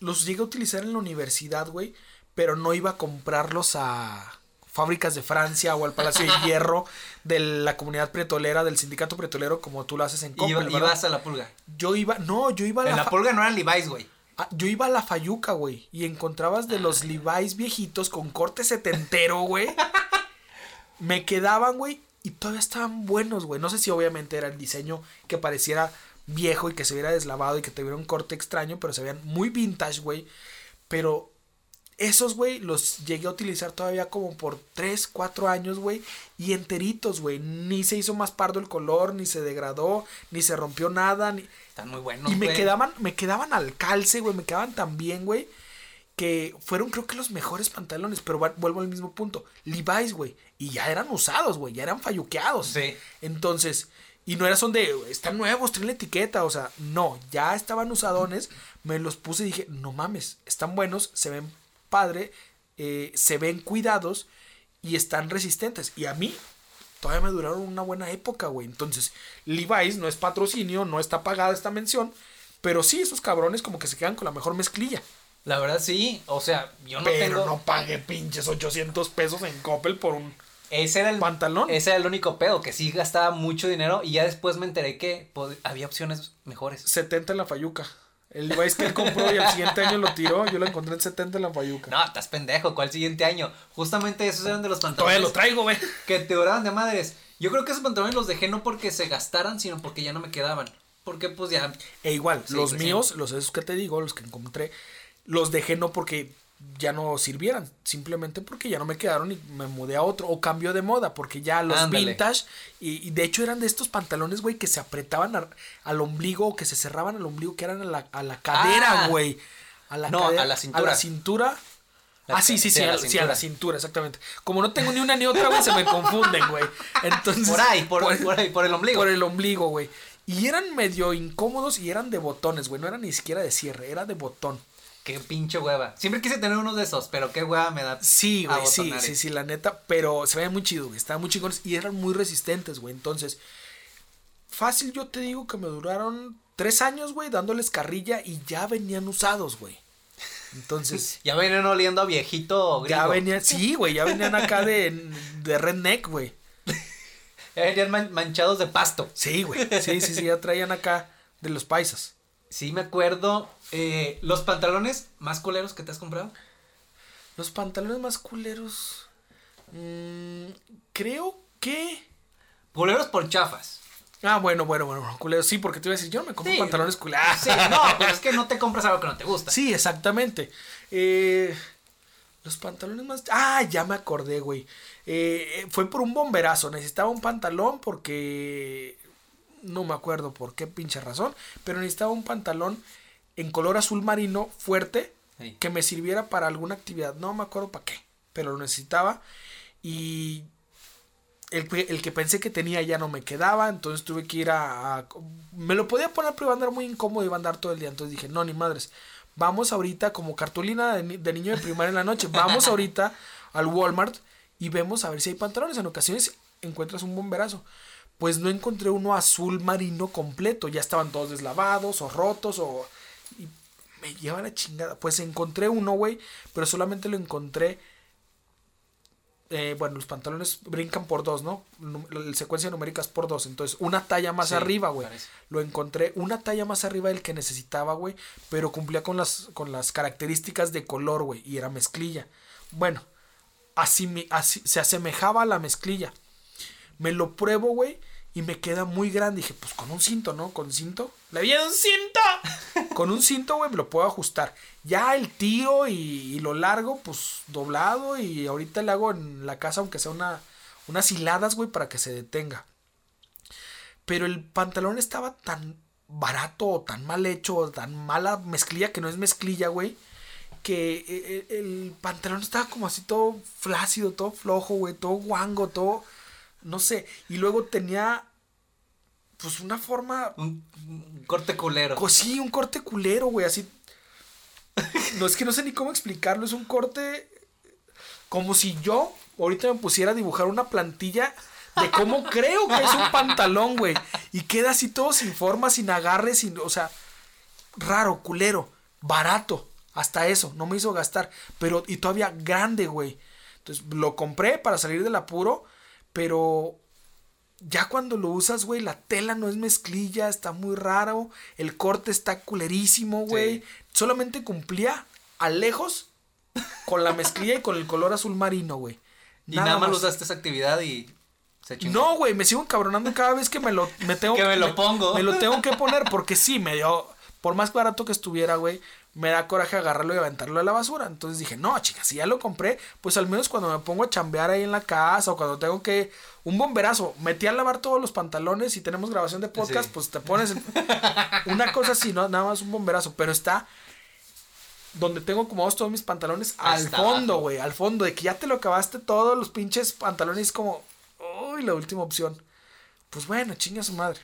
los llegué a utilizar en la universidad, güey, pero no iba a comprarlos a fábricas de Francia o al Palacio de Hierro de la comunidad pretolera, del sindicato pretolero, como tú lo haces en Coppel, iba- ibas a la pulga. Yo iba, no, yo iba a En la, la fa- pulga no eran Levi's, güey. Ah, yo iba a la Fayuca, güey, y encontrabas de los Levi's viejitos con corte setentero, güey. Me quedaban, güey, y todavía estaban buenos, güey. No sé si obviamente era el diseño que pareciera viejo y que se viera deslavado y que tuviera un corte extraño, pero se veían muy vintage, güey. Pero esos, güey, los llegué a utilizar todavía como por 3, 4 años, güey. Y enteritos, güey. Ni se hizo más pardo el color, ni se degradó, ni se rompió nada, ni... Están muy buenos, Y me quedaban, me quedaban al calce, güey, me quedaban tan bien, güey, que fueron creo que los mejores pantalones, pero vuelvo al mismo punto. Levi's, güey, y ya eran usados, güey, ya eran falluqueados. Sí. Entonces, y no era son de, están nuevos, tienen la etiqueta, o sea, no, ya estaban usadones, me los puse y dije, no mames, están buenos, se ven padre, eh, se ven cuidados y están resistentes. Y a mí todavía me duraron una buena época, güey. Entonces, Levi's no es patrocinio, no está pagada esta mención, pero sí, esos cabrones como que se quedan con la mejor mezclilla. La verdad sí, o sea, yo no pero tengo... no pague pinches 800 pesos en Coppel por un... Ese era el Pantalón. Ese era el único pedo, que sí gastaba mucho dinero y ya después me enteré que había opciones mejores. 70 en la Fayuca. El Levi's que él compró y al siguiente año lo tiró, yo lo encontré en 70 en la Fayuca. No, estás pendejo, ¿cuál siguiente año? Justamente esos eran de los Todavía pantalones lo traigo, güey. que te duraban de madres. Yo creo que esos pantalones los dejé no porque se gastaran, sino porque ya no me quedaban. Porque pues ya... E igual, Sí, los pues, sí. míos, los esos que te digo, los que encontré, los dejé no porque ya no sirvieran, simplemente porque ya no me quedaron y me mudé a otro o cambio de moda, porque ya los Ándale. vintage y, y de hecho eran de estos pantalones, güey, que se apretaban a- al ombligo o que se cerraban al ombligo, que eran a la, a la cadera, Ah. güey. A la No, cadera, a la cintura. A la cintura. La- ah, sí, sí, sí, sí, a la a- sí, a cintura. la cintura, exactamente. Como no tengo ni una ni otra, güey, se me confunden, güey. Entonces, Por ahí, por, por ahí, por el ombligo. por el ombligo, güey. Y eran medio incómodos y eran de botones, güey. No era ni siquiera de cierre, era de botón. Qué pinche hueva. Siempre quise tener uno de esos, pero qué hueva me da. Sí, güey, sí, sí, sí, la neta. Pero se veían muy chido, güey. Estaban muy chingones y eran muy resistentes, güey. Entonces, fácil yo te digo que me duraron tres años, güey, dándoles carrilla y ya venían usados, güey. Entonces, Ya venían oliendo a viejito gringo. ya venían, sí, güey, ya venían acá de, de redneck, güey. Ya venían man- manchados de pasto. Sí, güey. Sí, sí, sí, ya traían acá de los paisas. Sí, me acuerdo. Eh, los pantalones más culeros que te has comprado. Los pantalones más culeros. mm, creo que. Culeros por chafas. Ah, bueno, bueno, bueno, culeros. Sí, porque te iba a decir, yo no me compro Sí. pantalones culeros. Sí, no, pues es que no te compras algo que no te gusta. Sí, exactamente. Eh, los pantalones más. Ah, ya me acordé, güey. Eh, fue por un bomberazo. Necesitaba un pantalón porque. No me acuerdo por qué pinche razón. Pero necesitaba un pantalón en color azul marino fuerte. Sí. Que me sirviera para alguna actividad. No me acuerdo para qué. Pero lo necesitaba. Y. El, que- el que pensé que tenía ya no me quedaba. Entonces tuve que ir a. a- me lo podía poner, pero iba a andar muy incómodo y iba a andar todo el día. Entonces dije, no, ni madres. Vamos ahorita, como cartulina de, de niño de primaria en la noche. Vamos ahorita al Walmart y vemos a ver si hay pantalones. En ocasiones encuentras un bomberazo. Pues no encontré uno azul marino completo. Ya estaban todos deslavados o rotos o. y me lleva la chingada. Pues encontré uno, güey. Pero solamente lo encontré. eh, bueno, los pantalones brincan por dos, ¿no? La secuencia numérica es por dos. Entonces, una talla más Sí, arriba, güey. Lo encontré una talla más arriba del que necesitaba, güey. Pero cumplía con las, con las características de color, güey. Y era mezclilla. Bueno, así, me- así se asemejaba a la mezclilla. Me lo pruebo, güey. Y me queda muy grande. Dije, pues con un cinto, ¿no? Con cinto. ¡Le vi un cinto! Con un cinto, güey, me lo puedo ajustar. Ya el tiro y, y lo largo, pues doblado. Y ahorita le hago en la casa, aunque sea una, unas hiladas, güey, para que se detenga. Pero el pantalón estaba tan barato, o tan mal hecho, o tan mala mezclilla, que no es mezclilla, güey. Que eh, eh, el, pantalón estaba como así todo flácido, todo flojo, güey, todo guango, todo. No sé. Y luego tenía. Pues una forma. Un, un corte culero. co- Sí, un corte culero, güey, así. No es que no sé ni cómo explicarlo. Es un corte. Como si yo ahorita me pusiera a dibujar una plantilla de cómo creo que es un pantalón, güey. Y queda así todo sin forma, sin agarre, sin. O sea, raro, culero, barato. Hasta eso, no me hizo gastar. Pero, y todavía grande, güey. Entonces, lo compré para salir del apuro. Pero ya cuando lo usas, güey, la tela no es mezclilla, está muy raro. El corte está culerísimo, güey. Sí. Solamente cumplía a lejos con la mezclilla y con el color azul marino, güey. y nada, más usaste esa actividad y se chingó. No, güey, me sigo encabronando cada vez que me lo me tengo Que me lo pongo. Me lo tengo que poner porque sí, me dio por más barato que estuviera, güey, me da coraje agarrarlo y aventarlo a la basura. Entonces dije, "No, chicas, si ya lo compré, pues al menos cuando me pongo a chambear ahí en la casa o cuando tengo que un bomberazo, metí a lavar todos los pantalones y tenemos grabación de podcast, Sí. pues te pones en- una cosa así, no, nada más un bomberazo, pero está donde tengo como todos mis pantalones al Hasta fondo, güey, al fondo, de que ya te lo acabaste todos los pinches pantalones, es como, uy, la última opción. Pues bueno, chinga su madre.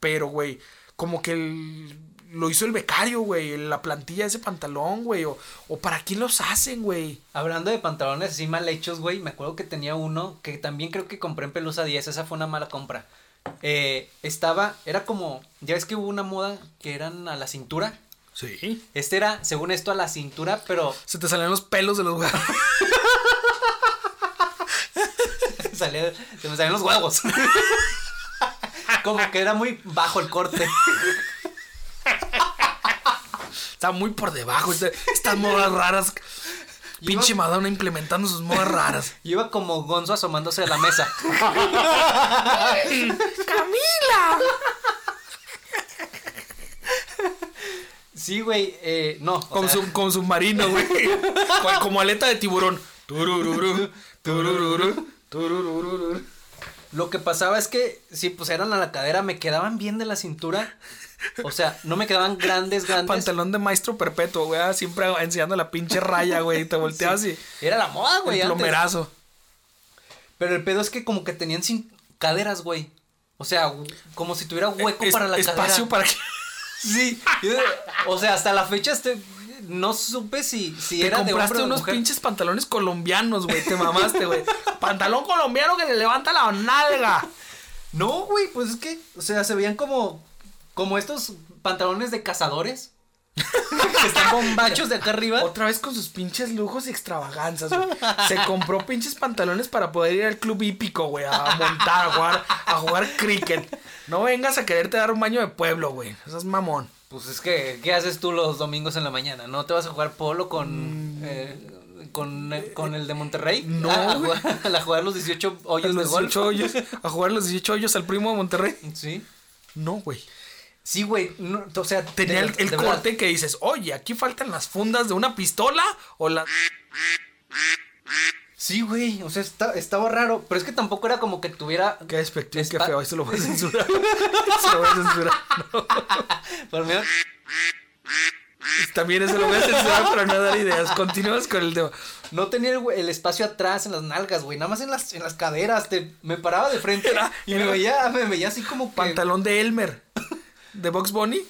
Pero, güey, como que el- lo hizo el becario, güey, la plantilla de ese pantalón, güey, o, o para quién los hacen, güey. Hablando de pantalones así mal hechos, güey, me acuerdo que tenía uno que también creo que compré en Pelusa 10, esa fue una mala compra. Eh, estaba, era como, ya ves que hubo una moda que eran a la cintura. Sí. Este era, según esto, a la cintura, pero Se te salían los pelos de los huevos. salía- se me salían los huevos. como que era muy bajo el corte. Está muy por debajo. este- Estas modas raras. Pinche Madonna implementando sus modas raras. Y iba como Gonzo asomándose de la mesa. ¡Camila! Sí, güey, eh, no. Con, sea, su, con submarino, güey. Como aleta de tiburón. Turururu, turururu, turururu. Lo que pasaba es que, sí, pues eran a la cadera, me quedaban bien de la cintura. O sea, no me quedaban grandes, grandes. Pantalón de maestro perpetuo, güey. ah, Siempre enseñando la pinche raya, güey. y Te volteas y. Era la moda, güey. El antes. plomerazo. Pero el pedo es que como que tenían sin caderas, güey. O sea, como si tuviera hueco Es- para la espacio cadera. para que. Sí. O sea, hasta la fecha este, no supe si, si Te era de compraste hombre o unos mujer. pinches pantalones colombianos, güey. Te mamaste, güey. Pantalón colombiano que le levanta la nalga. No, güey, pues es que, o sea, se veían como, como estos pantalones de cazadores. que están bombachos de acá arriba. Otra vez con sus pinches lujos y extravaganzas, güey. Se compró pinches pantalones para poder ir al club hípico, güey, a montar, a jugar, a jugar cricket. No vengas a quererte dar un baño de pueblo, güey. Eso es mamón. Pues es que, ¿qué haces tú los domingos en la mañana? ¿No te vas a jugar polo con, eh, con, con el de Monterrey? No, Ah, a, jugar, a jugar los 18 A hoyos de los golf. 18 hoyos, a jugar los 18 hoyos al primo de Monterrey. Sí. No, güey. Sí, güey. no, o sea, Tenía de- el, el de verdad. corte que dices, oye, aquí faltan las fundas de una pistola o la... Sí, güey. O sea, está- estaba raro. Pero es que tampoco era como que tuviera. Qué despectivo, qué Espa- feo. Eso lo voy a censurar. Eso lo voy a censurar. No. Por mí- También eso lo voy a censurar para no dar ideas. Continuamos con el tema. No tenía el, espacio atrás en las nalgas, güey. Nada más en las, en las caderas. Te, me paraba de frente Era- y me veía, me veía así como que. Pantalón de Elmer. De Box Bunny.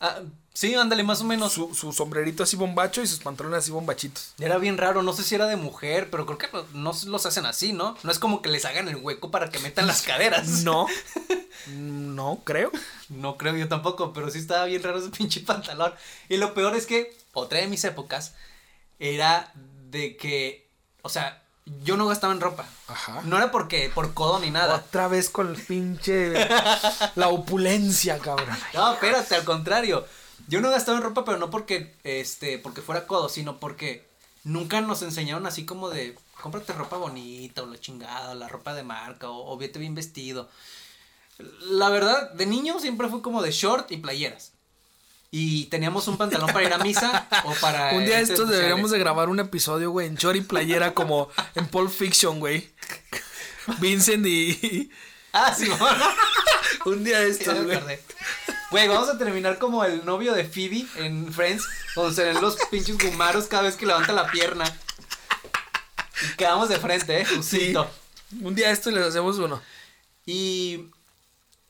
Ah, sí, ándale, más o menos. Su, su sombrerito así bombacho y sus pantalones así bombachitos. Era bien raro, no sé si era de mujer, pero creo que no, no los hacen así, ¿no? No es como que les hagan el hueco para que metan las caderas. No. No, creo. No creo yo tampoco, pero sí estaba bien raro ese pinche pantalón. Y lo peor es que, otra de mis épocas, era de que, o sea, yo no gastaba en ropa. Ajá. No era porque, por codo ni nada. Otra vez con el pinche. La opulencia, cabrón. No, espérate, al contrario. Yo no gastaba en ropa, pero no porque, este, porque fuera codo, sino porque nunca nos enseñaron así como de, cómprate ropa bonita o la chingada, la ropa de marca o, o vete bien vestido. La verdad, de niño siempre fue como de short y playeras. Y teníamos un pantalón para ir a misa o para. Un día eventos estos deberíamos de grabar un episodio, güey, en Chori Playera como en Pulp Fiction, güey. Vincent y... Ah, sí, Un día estos, güey. Güey, vamos a terminar como el novio de Phoebe en Friends, donde se ven los pinches gumaros cada vez que levanta la pierna. Y quedamos de frente, eh, Sí. Un día estos les hacemos uno. Y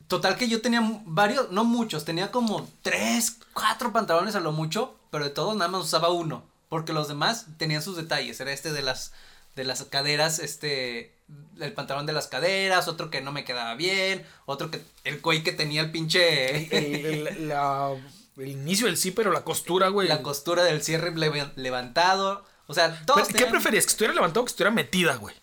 total que yo tenía varios, no muchos, tenía como tres, cuatro pantalones a lo mucho, pero de todos nada más usaba uno, porque los demás tenían sus detalles. Era este de las de las caderas, este el pantalón de las caderas, otro que no me quedaba bien, otro que el güey que tenía el pinche El, el- la- el inicio del o la costura, güey. la costura del cierre leva- levantado, o sea, todos ¿Qué preferías? ¿Que estuviera levantado o que estuviera metida, güey?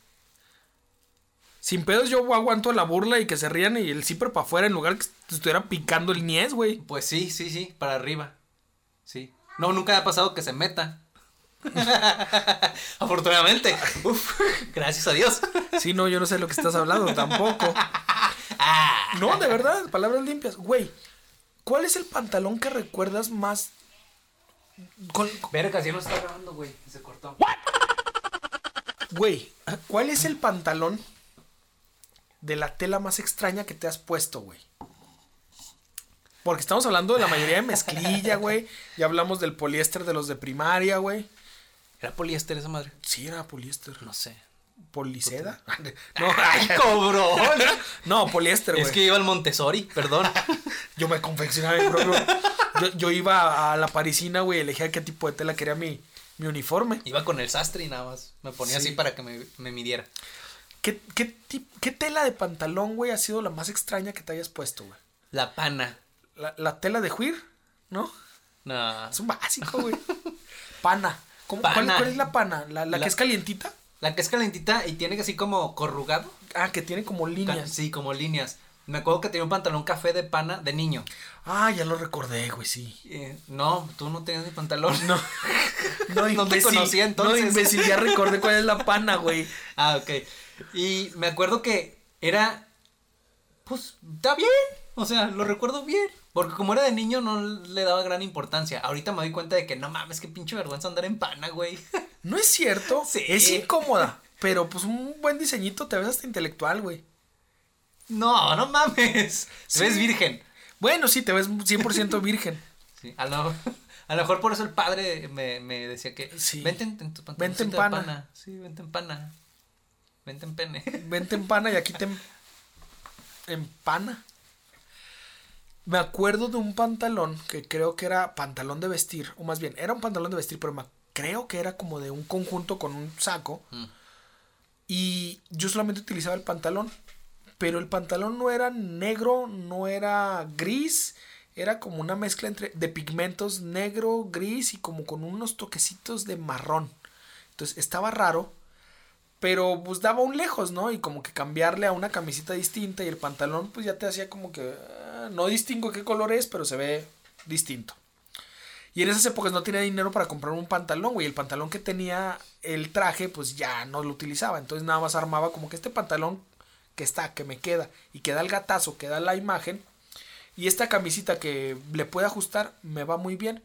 Sin pedos yo aguanto la burla y que se rían y el zipper para afuera en lugar que estuviera picando el niés, güey. Pues sí, sí, sí, para arriba. Sí. No, nunca ha pasado que se meta. Afortunadamente. Uf, gracias a Dios. Sí, no, yo no sé de lo que estás hablando tampoco. Ah. No, de verdad, palabras limpias. Güey, ¿cuál es el pantalón que recuerdas más? Con- Verga, ya no está grabando, güey. Se cortó. Güey, ¿cuál es el pantalón de la tela más extraña que te has puesto, güey? Porque estamos hablando de la mayoría de mezclilla, güey. Ya hablamos del poliéster de los de primaria, güey. ¿Era poliéster esa madre? Sí, era poliéster. No sé. ¿Policeda? No, ¡Ay, cobrón! no, poliéster, güey. es que iba al Montessori, perdón. Yo me confeccionaba mi propio. Yo, yo iba a la parisina, güey, elegía qué tipo de tela quería mi, mi uniforme. Iba con el sastre y nada más. Me ponía Sí. así para que me, me midiera. ¿Qué, qué, ¿Qué tela de pantalón, güey, ha sido la más extraña que te hayas puesto, güey? La pana. La, la tela de juir, ¿no? No. Es un básico, güey. Pana. ¿Cómo- cuál- Pana. ¿Cuál, es la pana? ¿La, la La- que es calientita? La que es calentita y tiene así como corrugado. Ah, que tiene como líneas. Sí, como líneas. Me acuerdo que tenía un pantalón café de pana de niño. Ah, ya lo recordé, güey, sí. Eh, no, tú no tenías ni pantalón. No. No, No te conocía, entonces. No, imbécil, ya recordé cuál es la pana, güey. Ah, ok. Y me acuerdo que era. Pues, está bien. O sea, lo recuerdo bien. Porque como era de niño no le daba gran importancia. Ahorita me doy cuenta de que no mames, qué pinche vergüenza andar en pana, güey. No es cierto. Sí. Es incómoda. Pero pues un buen diseñito te ves hasta intelectual, güey. No, no mames. Sí. Te ves virgen. Bueno, sí, te ves 100% virgen. Sí, a lo, a lo mejor por eso el padre me, me decía que. Sí. Vente en, en tu. Vente en pana. Sí, vente en pana. Vente en pene. Vente en pana y aquí te em- empana. Me acuerdo de un pantalón que creo que era pantalón de vestir, o más bien, era un pantalón de vestir, pero me- creo que era como de un conjunto con un saco. Mm. Y yo solamente utilizaba el pantalón, pero el pantalón no era negro, no era gris, era como una mezcla entre de pigmentos negro, gris y como con unos toquecitos de marrón. Entonces estaba raro, pero pues daba un lejos, ¿no? Y como que cambiarle a una camisita distinta y el pantalón pues ya te hacía como que ah, no distingo qué color es, pero se ve distinto. Y en esas épocas no tenía dinero para comprar un pantalón, güey. El pantalón que tenía el traje, pues ya no lo utilizaba. Entonces nada más armaba como que este pantalón que está, que me queda, y que da el gatazo, que da la imagen. Y esta camisita que le puede ajustar, me va muy bien.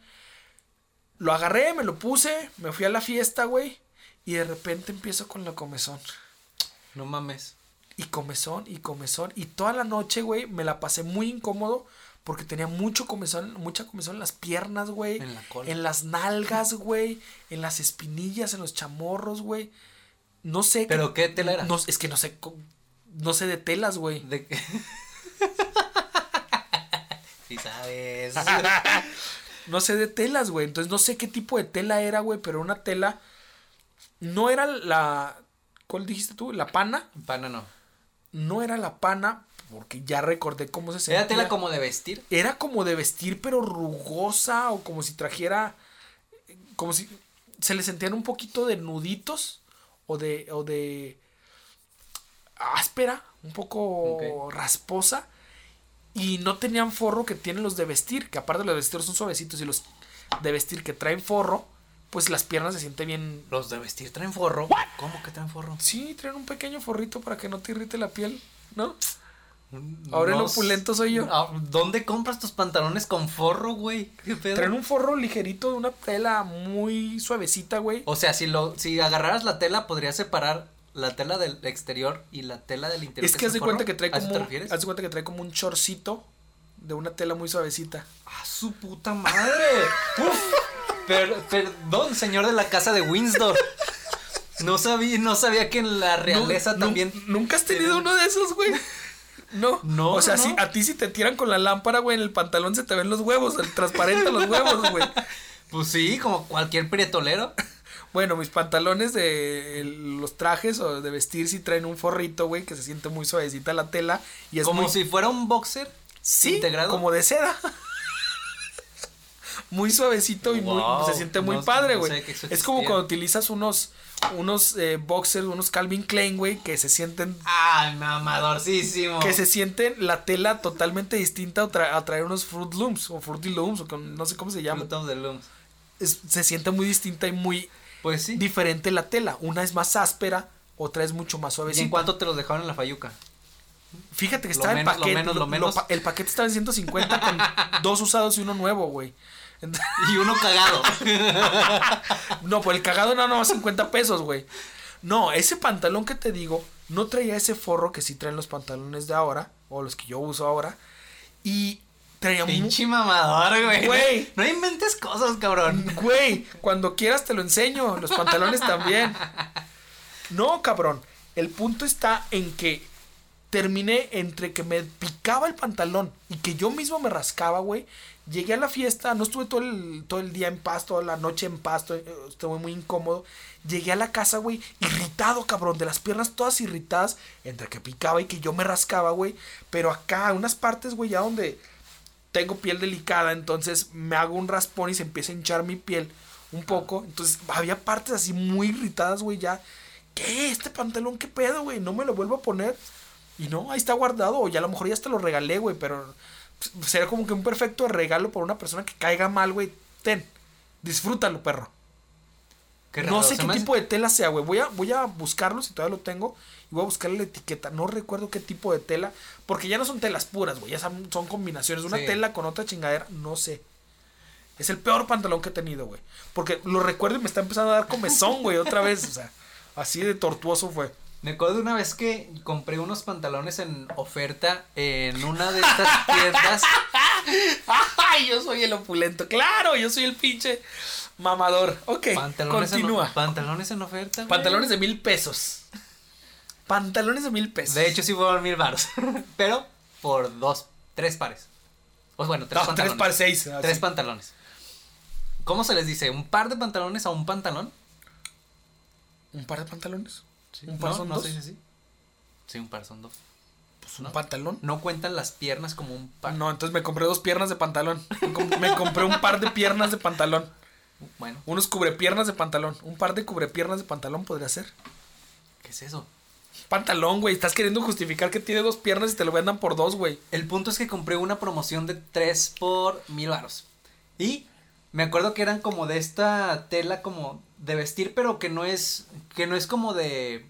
Lo agarré, me lo puse, me fui a la fiesta, güey. Y de repente empiezo con la comezón. No mames. Y comezón, y comezón. Y toda la noche, güey, me la pasé muy incómodo. Porque tenía mucho comezón, mucha comezón en las piernas, güey. En la cola. En las nalgas, güey. En las espinillas, en los chamorros, güey. No sé. ¿Pero qué tela era? No, es que no sé. No sé de telas, güey. De que- Sí sabes. No sé de telas, güey. Entonces no sé qué tipo de tela era, güey. Pero una tela. No era la. ¿Cuál dijiste tú? La pana. Pana no. No era la pana. Porque ya recordé cómo se sentía. Era tela como de vestir. Era como de vestir, pero rugosa. O como si trajera. Como si. Se le sentían un poquito de nuditos. O de. O de. áspera. Un poco rasposa. Y no tenían forro que tienen los de vestir. Que aparte los de vestir son suavecitos. Y los de vestir que traen forro. Pues las piernas se sienten bien. Los de vestir traen forro. ¿Cómo que traen forro? Sí, traen un pequeño forrito para que no te irrite la piel. ¿No? Ahora el No opulento soy yo. Ah, ¿Dónde compras tus pantalones con forro, güey? ¿Qué pedo? Traen un forro ligerito de una tela muy suavecita, güey. O sea, si lo, si agarraras la tela, podrías separar la tela del exterior y la tela del interior. Es que haz de cuenta que trae ¿A eso como. Haz de cuenta que trae como un chorcito de una tela muy suavecita. ¡Ah, su puta madre! Uf. Per- perdón, señor de la casa de Windsor. No sabía, no sabía que en la realeza también. nu- ¿Nunca has tenido uno de esos, güey? No. No, O sea, no. si a ti si te tiran con la lámpara, güey, en el pantalón se te ven los huevos, el transparente los huevos, güey. Pues sí, como cualquier prietolero. Bueno, mis pantalones de los trajes o de vestir sí traen un forrito, güey, que se siente muy suavecita la tela y es como muy si fuera un boxer. sí, integrado. como de seda. Muy suavecito y muy se siente muy no- padre, güey. es como cuando utilizas unos unos eh, boxers, unos Calvin Klein, güey, que se sienten ¡Ay, mamadorcísimo! que se sienten la tela totalmente distinta a, tra- a traer unos Fruit Looms o Fruity Looms o con- no sé cómo se llama. Fruit the Looms. Es- se siente muy distinta y muy Pues sí. diferente la tela. Una es más áspera, otra es mucho más ¿Y en suavecita. cuánto te los dejaron en la fayuca? Fíjate que Lo estaba el menos, lo paquete. menos, lo lo- menos. pa- el paquete estaba en 150 con dos usados y uno nuevo, güey. Y uno cagado. No, por el cagado no, no, 50 pesos, güey. No, ese pantalón que te digo no traía ese forro que sí traen los pantalones de ahora, o los que yo uso ahora. Y traía Pinche mamador, güey. Güey. No inventes cosas, cabrón. Güey, cuando quieras te lo enseño. Los pantalones también. No, cabrón. El punto está en que terminé entre que me picaba el pantalón y que yo mismo me rascaba, güey. Llegué a la fiesta, no estuve todo el, todo el día en paz, toda la noche en paz, eh, estuve muy incómodo. Llegué a la casa, güey, irritado, cabrón, de las piernas todas irritadas, entre que picaba y que yo me rascaba, güey. Pero acá, unas partes, güey, ya donde tengo piel delicada, entonces me hago un raspón y se empieza a hinchar mi piel un poco. Entonces había partes así muy irritadas, güey, ya. ¿Qué? ¿Este pantalón qué pedo, güey? No me lo vuelvo a poner. Y no, ahí está guardado. O ya a lo mejor ya te lo regalé, güey, pero sería como que un perfecto regalo para una persona que caiga mal, güey. Ten, disfrútalo, perro. Qué no sé qué hace- tipo de tela sea, güey. Voy a, voy a buscarlo si todavía lo tengo. Y voy a buscarle la etiqueta. No recuerdo qué tipo de tela. Porque ya no son telas puras, güey. Ya son, son combinaciones. Una Sí. tela con otra chingadera. No sé. Es el peor pantalón que he tenido, güey. Porque lo recuerdo y me está empezando a dar comezón, güey. Otra vez. O sea, así de tortuoso fue. Me acuerdo de una vez que compré unos pantalones en oferta en una de estas tiendas. ¡Ay! Yo soy el opulento. Claro, yo soy el pinche mamador. Ok, Pantalones continúa. En, pantalones en oferta. güey. Pantalones de mil pesos. Pantalones de mil pesos. De hecho, sí fueron mil baros. Pero por dos, tres pares. Pues bueno, tres No, tres par seis. así. Tres pantalones. ¿Cómo se les dice? ¿Un par de pantalones a un pantalón? ¿Un par de pantalones? ¿Un par no, son no dos? se dice así. Sí, un par son dos. Pues un ¿no? pantalón. No cuentan las piernas como un par. No, entonces me compré dos piernas de pantalón. Me com- Me compré un par de piernas de pantalón. Bueno, Unos cubrepiernas de pantalón. Un par de cubrepiernas de pantalón podría ser. ¿qué es eso? Pantalón, güey. Estás queriendo justificar que tiene dos piernas y te lo vendan por dos, güey. El punto es que compré una promoción de 3 por mil varos. Y me acuerdo que eran como de esta tela como de vestir, pero que no es que no es como de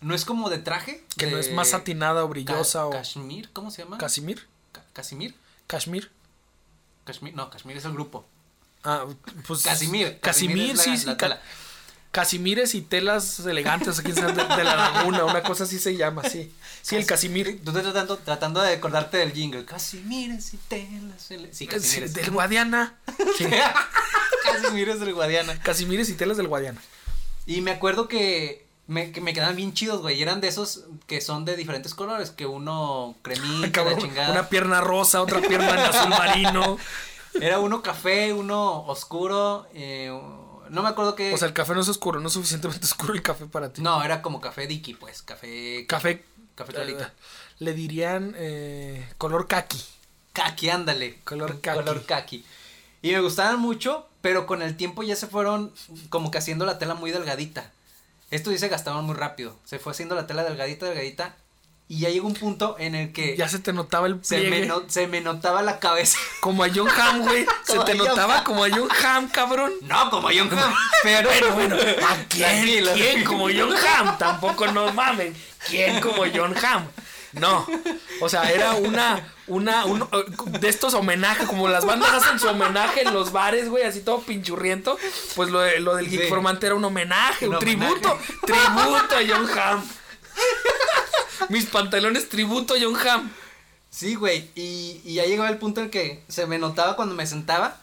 no es como de traje, Que no es más satinada o ca- brillosa o. cashmere, ¿cómo se llama? Casimir. Ca- Casimir. Cashmere. Cashmere, no, Cashmere es el grupo. Ah, pues. Casimir. Casimir, es la- sí, sí. la ca-. Casimires y telas elegantes, aquí de, de la laguna, una cosa así se llama, sí. Sí, el Casimir. Tú estás tratando, tratando de acordarte del jingle. Casimires y telas. ele- Sí, Casimires. del Guadiana. Sí, Casimires del Guadiana. Casimires y telas del Guadiana. Y me acuerdo que me, que me quedaban bien chidos, güey. Y eran de esos que son de diferentes colores. Que uno cremita, chingada. una pierna rosa, otra pierna en azul marino. Era uno café, uno oscuro. eh, no me acuerdo qué. O sea, el café no es oscuro, no es suficientemente oscuro el café para ti. no, era como café Dicky, pues. Café. Café. Café Cholita. eh, le dirían eh, color kaki. Kaki, ándale. Color kaki. Color kaki. Y me gustaban mucho, pero con el tiempo ya se fueron como que haciendo la tela muy delgadita. Esto se gastaban muy rápido. Se fue haciendo la tela delgadita, delgadita. Y ya llegó un punto en el que Ya se te notaba el se, me no- se me notaba la cabeza. Como a John Ham, güey. Se te a notaba como a John Ham, cabrón. No, como John Hamm, pero Bueno, bueno, ¿a quién? Tranquilo. ¿Quién como John Ham? Tampoco no mamen. ¿Quién como John Ham? No. O sea, era una, una, un, de estos homenajes, como las bandas hacen su homenaje en los bares, güey, así todo pinchurriento. Pues lo, lo del Sí. Geekformante era un homenaje, un, Un tributo, homenaje. tributo a John Hamm. Mis pantalones tributo a John Hamm. Sí, güey. Y, y ya llegaba el punto en que se me notaba cuando me sentaba.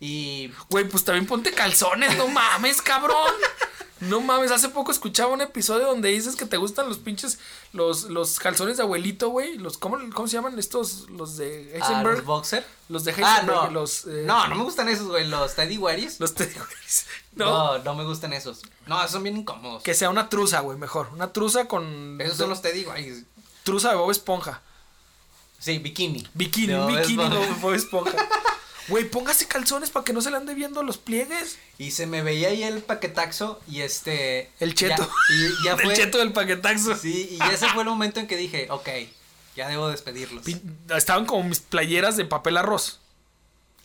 Y Güey, pues también ponte calzones, no mames, cabrón. No mames, hace poco escuchaba un episodio donde dices que te gustan los pinches, los, los calzones de abuelito, güey. Los, ¿cómo, ¿Cómo se llaman estos? Los de ah, Heisenberg. los boxer. los de Ah, Heisenberg. no. Los, eh, no, no me gustan esos, güey. Los Teddy Waries. Los te digo, no. No, no me gustan esos. No, son bien incómodos. Que sea una truza, güey, mejor. Una truza con. Esos son los Teddy Waries. Truza de Bob Esponja. Sí, bikini. Bikini, No, bikini es de Bob- Bob Esponja. Güey, póngase calzones para que no se le ande viendo los pliegues. Y se me veía ahí el paquetaxo y este... El cheto. Ya, y ya fue... El cheto del paquetaxo. Sí, y ese fue el momento en que dije, ok, ya debo despedirlos. Estaban como mis playeras de papel arroz.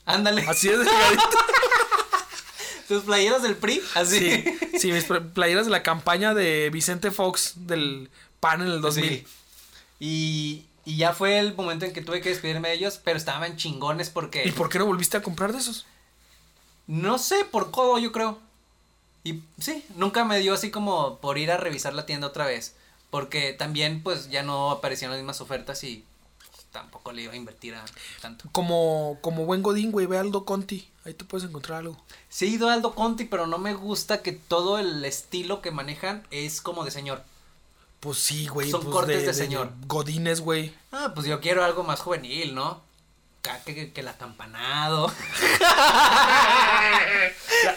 Ándale. Así de delgadito. Tus playeras del PRI, así. Sí, sí, mis pl- playeras de la campaña de Vicente Fox del PAN en el 2000. Sí. Y, y ya fue el momento en que tuve que despedirme de ellos, pero estaban chingones porque... ¿Y por qué no volviste a comprar de esos? No sé, por codo yo creo. Y sí, nunca me dio así como por ir a revisar la tienda otra vez. Porque también pues ya no aparecían las mismas ofertas y tampoco le iba a invertir a tanto. Como, como buen Godín, güey, ve a Aldo Conti. Ahí tú puedes encontrar algo. Sí he ido a Aldo Conti, pero no me gusta que todo el estilo que manejan es como de señor. Pues sí, güey. Son pues cortes de señor. Godines, güey. Ah, pues yo quiero algo más juvenil, ¿no? Que, que, que el acampanado,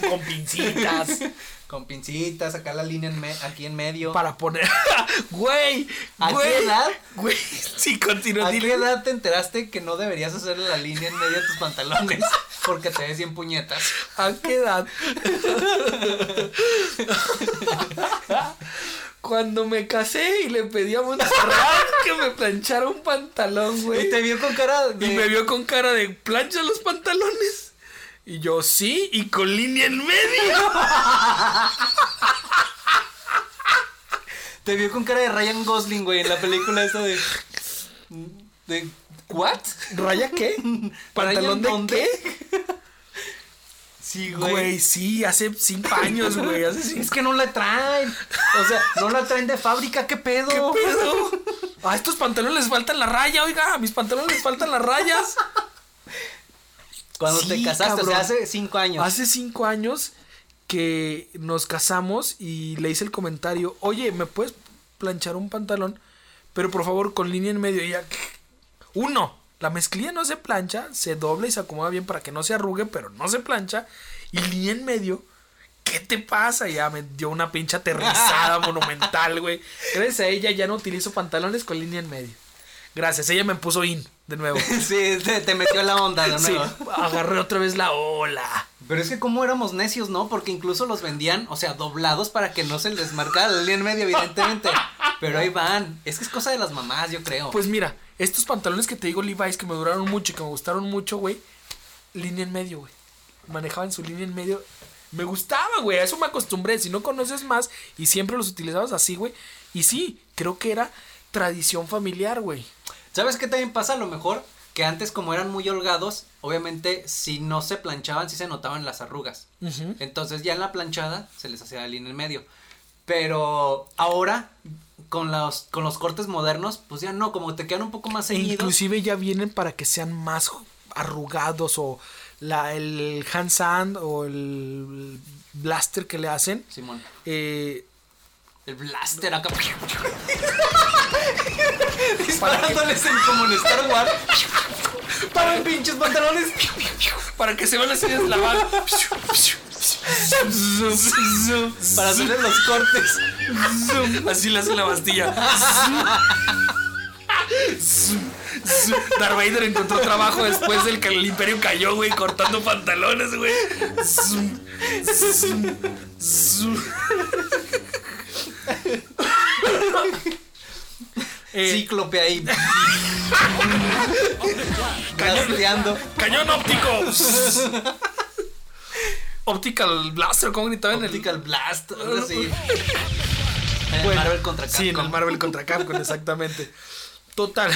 Con pincitas. con pincitas, acá la línea en me- aquí en medio. para poner. güey. ¿A güey, qué edad? Güey, sí, continúa. ¿A qué edad te enteraste que no deberías hacerle la línea en medio de tus pantalones? Porque te ves bien puñetas. ¿A qué edad? Cuando me casé y le pedí a Montserrat que me planchara un pantalón, güey. Y te vio con cara de... Y me vio con cara de plancha los pantalones. Y yo, sí, y con línea en medio. Te vio con cara de Ryan Gosling, güey, en la película esa de... ¿De... ¿What? ¿Raya qué? ¿Pantalón de ¿Ryan dónde? qué? Sí, Güey, sí, hace cinco años, güey. Hace cinco Es que no la traen. O sea, no la traen de fábrica, ¿qué pedo? ¿Qué pedo? A estos pantalones les faltan la raya, oiga. A mis pantalones les faltan las rayas. Cuando Sí, te casaste, o sea, hace cinco años. Hace cinco años que nos casamos y le hice el comentario, oye, ¿me puedes planchar un pantalón? Pero por favor, con línea en medio. Y ya, uno, la mezclilla no se plancha, se dobla y se acomoda bien para que no se arrugue, pero no se plancha. Y línea en medio, ¿qué te pasa? Ya me dio una pinche aterrizada monumental, güey. Gracias a ella ya no utilizo pantalones con línea en medio. Gracias, ella me puso in de nuevo. Sí, te, te metió la onda de Sí, nuevo. agarré otra vez la ola. Pero es que como éramos necios, ¿no? Porque incluso los vendían, o sea, doblados para que no se les marcara la línea en medio, evidentemente. Pero ahí van. Es que es cosa de las mamás, yo creo. Pues mira, estos pantalones que te digo Levi's que me duraron mucho y que me gustaron mucho, güey. Línea en medio, güey. Manejaban su línea en medio. Me gustaba, güey. A eso me acostumbré. Si no conoces más y siempre los utilizabas así, güey. Y sí, creo que era tradición familiar, güey. ¿Sabes qué también pasa? A lo mejor que antes como eran muy holgados, obviamente si no se planchaban, sí se notaban las arrugas. Entonces ya en la planchada se les hacía la línea en medio. Pero ahora, con los, con los cortes modernos, pues ya no, como te quedan un poco más E ceñidos. inclusive ya vienen para que sean más arrugados o la, el hand sand o el blaster que le hacen. Simón. Eh, El blaster acá. Disparándoles en, como en Star Wars. Para pinches pantalones. para que se vean así deslavados. Para hacerle los cortes. Así le hace la bastilla. Darth Vader encontró trabajo después del que el imperio cayó, güey, cortando pantalones, güey. Eh, Cíclope ahí. Rastreando. ¡Cañón óptico! Optical Blaster, ¿cómo gritaba en el...? Optical Blast. Algo así. En el Bueno, Marvel contra Capcom. Sí, en el Marvel contra Capcom, exactamente. Total.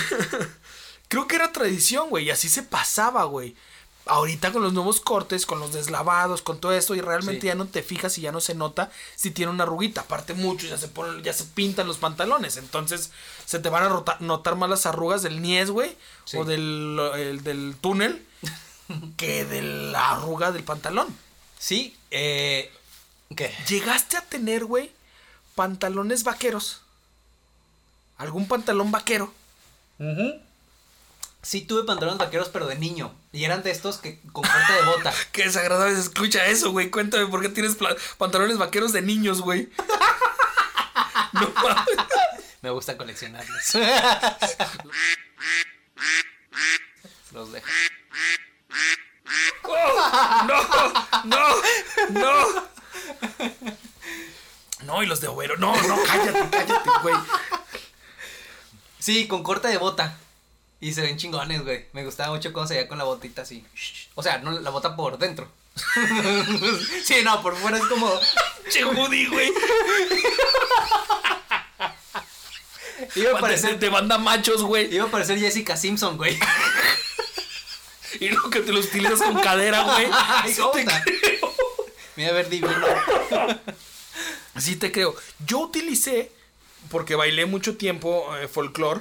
Creo que era tradición, güey, y así se pasaba, güey. Ahorita con los nuevos cortes, con los deslavados, con todo esto, y realmente Sí. ya no te fijas y ya no se nota si tiene una arruguita. Aparte, muchos ya se ponen, ya se pintan los pantalones. Entonces, se te van a rota- notar más las arrugas del niés, güey, Sí. o del, el- del túnel, que de la arruga del pantalón. Sí, eh. ¿Qué? ¿Llegaste a tener, güey, pantalones vaqueros? ¿Algún pantalón vaquero? Sí, tuve pantalones vaqueros, pero de niño. Y eran de estos que con corte de bota. Qué desagradable se escucha eso, güey. Cuéntame por qué tienes pantalones vaqueros de niños, güey. no. Me gusta coleccionarlos. Los dejo. No, no, no. No, y los de overo. No, no, cállate, cállate, güey. Sí, con corte de bota. Y se ven chingones, güey. Me gustaba mucho cómo se veía con la botita así. O sea, no la bota por dentro. sí, no, por fuera es como. Che, Woody, güey. Iba a parecer, de banda machos, güey. iba a parecer Jessica Simpson, güey. Y lo que te los utilizas con cadera, güey. Ay, Sí ¿cómo te creo. Me iba a ver divino. Sí te creo. Yo utilicé, porque bailé mucho tiempo eh, folclore,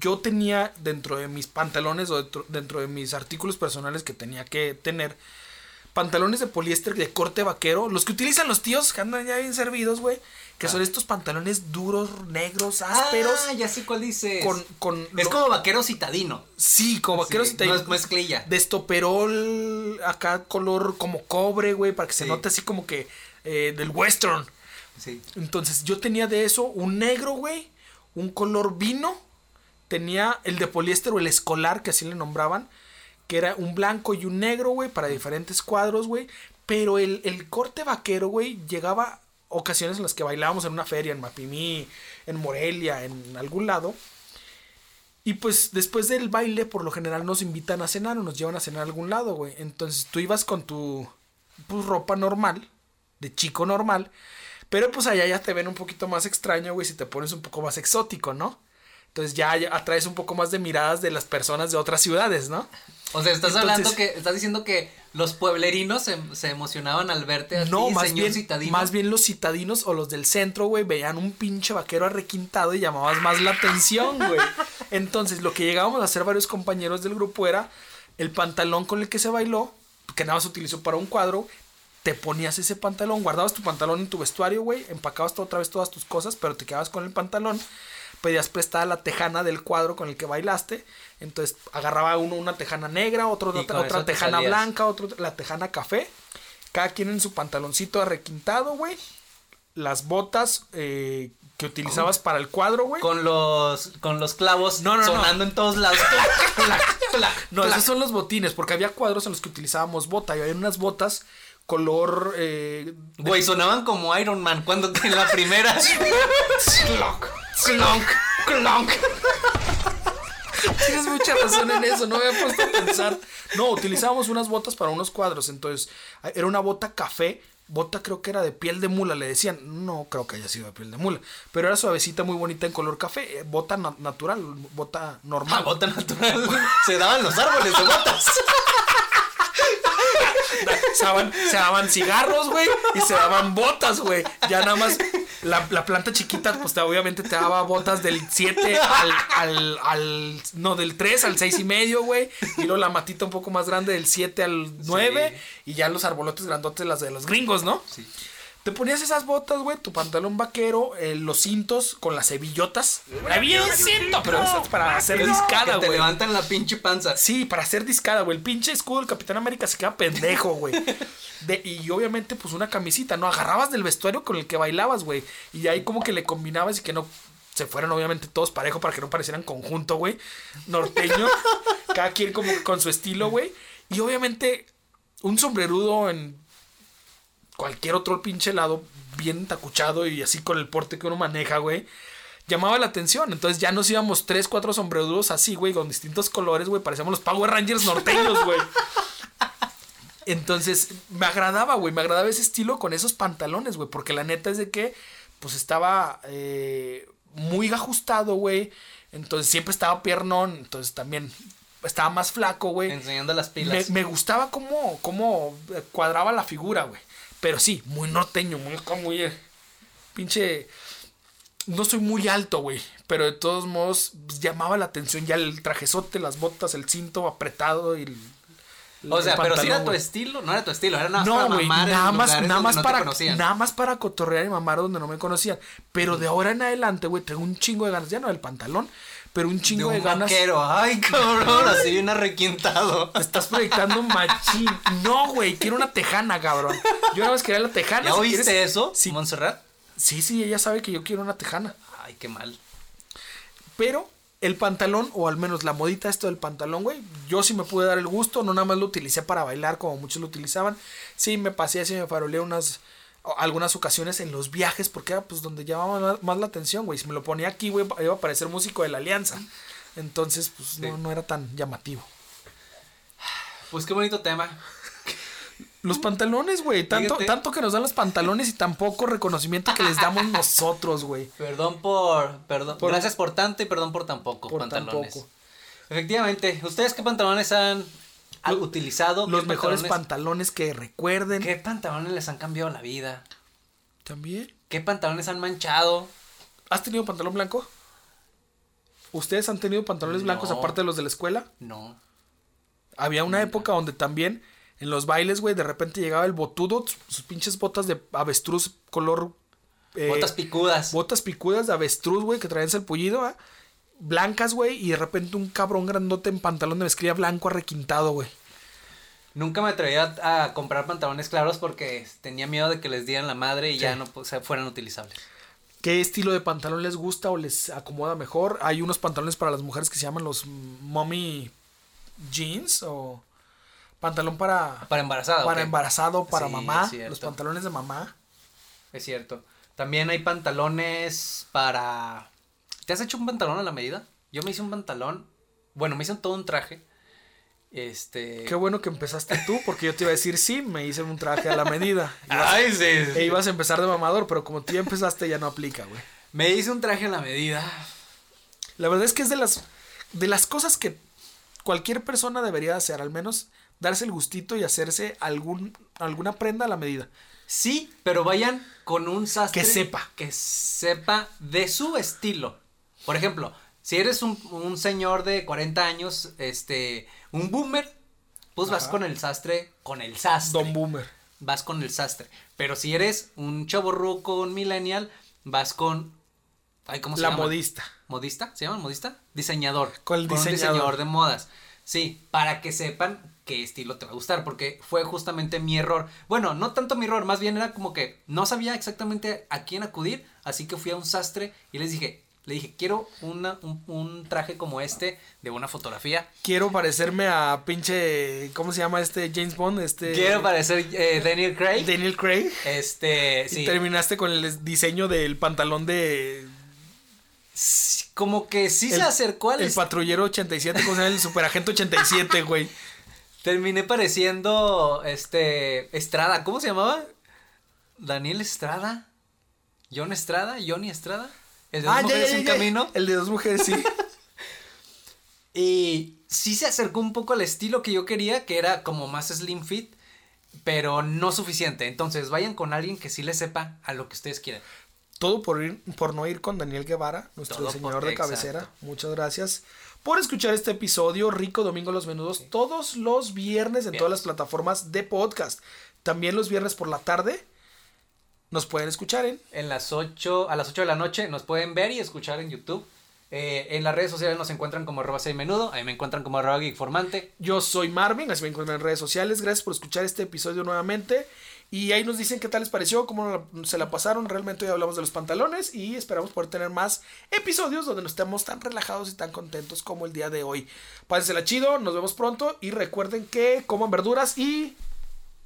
yo tenía dentro de mis pantalones o dentro, dentro de mis artículos personales que tenía que tener, pantalones de poliéster de corte vaquero, los que utilizan los tíos que andan ya bien servidos, güey, que son estos pantalones duros, negros, ásperos, Ah, ya sé cuál dices. con, con Es lo- como vaquero citadino. Sí, como Sí, y no es mezclilla. De estoperol, acá color como cobre, güey, para que se Sí. note así como que eh, del western. Sí. Entonces yo tenía de eso un negro, güey, un color vino, tenía el de poliéster o el escolar, que así le nombraban, que era un blanco y un negro, güey, para diferentes cuadros, güey. Pero el, el corte vaquero, güey, llegaba ocasiones en las que bailábamos en una feria, en Mapimí, en Morelia, en algún lado. Y pues después del baile, por lo general nos invitan a cenar o nos llevan a cenar a algún lado, güey. Entonces tú ibas con tu pues, ropa normal, de chico normal. Pero pues allá ya te ven un poquito más extraño, güey, si te pones un poco más exótico, ¿no? Entonces ya, atraes un poco más de miradas de las personas de otras ciudades, ¿no? O sea, estás Entonces- hablando que. Estás diciendo que los pueblerinos se, se emocionaban al verte a No, más señor bien, citadino. más bien los citadinos o los del centro, güey, veían un pinche vaquero arrequintado y llamabas más la atención, güey. Entonces, lo que llegábamos a hacer varios compañeros del grupo era el pantalón con el que se bailó, que nada más se utilizó para un cuadro, te ponías ese pantalón, guardabas tu pantalón en tu vestuario, güey, empacabas otra vez todas tus cosas, pero te quedabas con el pantalón, pedías prestada la tejana del cuadro con el que bailaste, entonces agarraba uno una tejana negra, otro otra, te tejana blanca, otro la tejana café, cada quien en su pantaloncito arrequintado, güey, las botas eh, que utilizabas para el cuadro, güey. Con los, con los clavos No, no, no. sonando en todos lados. No, esos son los botines, porque había cuadros en los que utilizábamos bota y había unas botas color eh, de- Güey, sonaban como Iron Man cuando en la primera. clonk, clonk, clonk. Tienes mucha razón en eso, no me había puesto a pensar. No, utilizábamos unas botas para unos cuadros, entonces era una bota café, bota creo que era de piel de mula, le decían, no creo que haya sido de piel de mula, pero era suavecita, muy bonita en color café, eh, bota na- natural, bota normal. Ah, bota natural. Se daban los árboles de botas. Se daban, se daban cigarros, güey, y se daban botas, güey. Ya nada más la, la planta chiquita, pues te- obviamente te daba botas del 7 al, al, al- no, del 3 al 6 y medio, güey. Y luego la matita un poco más grande del 7 al 9. Y ya los arbolotes grandotes, las de los gringos, ¿no? Sí. Te ponías esas botas, güey, tu pantalón vaquero, eh, los cintos con las hebillotas. Había un cinto, pero eso es para hacer discada, Que te güey. levantan la pinche panza. Sí, para hacer discada, güey. El pinche escudo del Capitán América se queda pendejo, güey. De- y obviamente, pues una camisita, ¿no? Agarrabas del vestuario con el que bailabas, güey. Y ahí como que le combinabas y que no se fueran, obviamente, todos parejo para que no parecieran conjunto, güey. Norteño. Cada quien como con su estilo, güey. Y obviamente, un sombrerudo en cualquier otro pinche lado, bien tacuchado y así con el porte que uno maneja, güey. Llamaba la atención. Entonces ya nos íbamos tres, cuatro sombrerudos así, güey, con distintos colores, güey. Parecíamos los Power Rangers norteños, güey. Entonces, me agradaba, güey. Me agradaba ese estilo con esos pantalones, güey. Porque la neta es de que, pues estaba eh, muy ajustado, güey. Entonces siempre estaba piernón, entonces también estaba más flaco, güey. Enseñando las Me, pilas. me gustaba cómo, cómo eh, cuadraba la figura, güey. Pero sí, muy norteño, muy, muy eh, pinche... No soy muy alto, güey. Pero de todos modos pues, llamaba la atención ya el trajezote, las botas, el cinto apretado y el... O sea, pero si era tu estilo, no era tu estilo, era nada más No, para mamar en nada más, nada más no para, nada más para cotorrear y mamar donde no me conocían. Pero de ahora en adelante, güey, tengo un chingo de ganas, ya no del pantalón, pero un de chingo un de, ganas. vaquero. Ay, cabrón, así bien arrequintado. Te estás proyectando machín. No, güey, quiero una tejana, cabrón. Yo una vez quería la tejana. ¿Ya si oíste quieres- eso, Sí. Montserrat? Sí, sí, ella sabe que yo quiero una tejana. Ay, qué mal. Pero el pantalón, o al menos la modita esto del pantalón, güey, yo sí me pude dar el gusto, no nada más lo utilicé para bailar como muchos lo utilizaban. Sí, me pasé así, me faroleé unas algunas ocasiones en los viajes, porque era pues donde llamaba más, la atención, güey. Si me lo ponía aquí, güey, iba a parecer músico de la Alianza. Entonces, pues no, no era tan llamativo. Pues qué bonito tema. Los pantalones, güey, tanto, Fíjate. tanto que nos dan los pantalones y tan poco reconocimiento que les damos nosotros, güey. Perdón por, perdón, Por- gracias por tanto y perdón por tan poco Por tan pantalones. poco. Efectivamente, ¿ustedes qué pantalones han, utilizado? Los ¿Qué mejores pantalones- pantalones que recuerden. ¿Qué pantalones les han cambiado la vida? También. ¿Qué pantalones han manchado? ¿Has tenido pantalón blanco? ¿Ustedes han tenido pantalones blancos aparte de los de la escuela? No. Había una época donde también en los bailes, güey, de repente llegaba el botudo, sus pinches botas de avestruz color... eh, Botas picudas. botas picudas de avestruz, güey, que traían el pullido, ¿ah? Blancas, güey, y de repente un cabrón grandote en pantalón de mezclilla blanco arrequintado, güey. Nunca me atreví a, a comprar pantalones claros porque tenía miedo de que les dieran la madre y ya no pues, se fueran utilizables. ¿Qué estilo de pantalón les gusta o les acomoda mejor? Hay unos pantalones para las mujeres que se llaman los mommy jeans o pantalón para, Para embarazada. para embarazado, para Sí, mamá, los pantalones de mamá. Es cierto. También hay pantalones para... ¿Te has hecho un pantalón a la medida? Yo me hice un pantalón. Bueno, me hice todo un traje. Este... Qué bueno que empezaste tú, porque yo te iba a decir sí, me hice un traje a la medida. Ibas- Ay, sí, sí. e ibas a empezar de mamador, pero como tú ya empezaste ya no aplica, güey. Me hice un traje a la medida. La verdad es que es de las de las cosas que cualquier persona debería hacer, al menos darse el gustito y hacerse algún alguna prenda a la medida. Sí, pero vayan con un sastre Que sepa. Que sepa de su estilo. Por ejemplo, si eres un, un señor de 40 años, este, un boomer, pues vas con el sastre, con el sastre. Don Boomer. Vas con el sastre. Pero si eres un chaborruco, un millennial, vas con... ay, ¿cómo se La llama? modista. ¿Modista? ¿Se llama modista? Diseñador. Con el un diseñador. diseñador de modas. Sí, para que sepan qué estilo te va a gustar, porque fue justamente mi error. Bueno, no tanto mi error, más bien era como que no sabía exactamente a quién acudir, así que fui a un sastre y les dije, le dije, quiero una, un, un traje como este de una fotografía. Quiero parecerme a pinche ¿cómo se llama este James Bond? Este Quiero parecer eh, Daniel Craig. Daniel Craig. Este, Y sí. terminaste con el diseño del pantalón de Como que sí el, se acercó al el est- patrullero 87, ¿cómo se llama? El superagente 87, güey. Terminé pareciendo este Estrada, ¿cómo se llamaba? Daniel Estrada, John Estrada, Johnny Estrada, el de dos Ah, mujeres ya, en ya, camino. El de dos mujeres, sí. Y sí se acercó un poco al estilo que yo quería, que era como más slim fit, pero no suficiente. Entonces vayan con alguien que sí le sepa a lo que ustedes quieren. Todo por ir, por no ir con Daniel Guevara, nuestro Todo diseñador de exacto. cabecera. Muchas gracias por escuchar este episodio Rico Domingo Los Menudos todos los viernes en todas las plataformas de podcast. También los viernes por la tarde nos pueden escuchar en En las 8, a las 8 de la noche nos pueden ver y escuchar en YouTube. Eh, en las redes sociales nos encuentran como arroba menudo, ahí me encuentran como arroba geekformante. Yo soy Marvin, así me encuentran en redes sociales. Gracias por escuchar este episodio nuevamente. Y ahí nos dicen qué tal les pareció, cómo se la pasaron. Realmente hoy hablamos de los pantalones y esperamos poder tener más episodios donde nos estemos tan relajados y tan contentos como el día de hoy. Pásensela chido, nos vemos pronto y recuerden que coman verduras y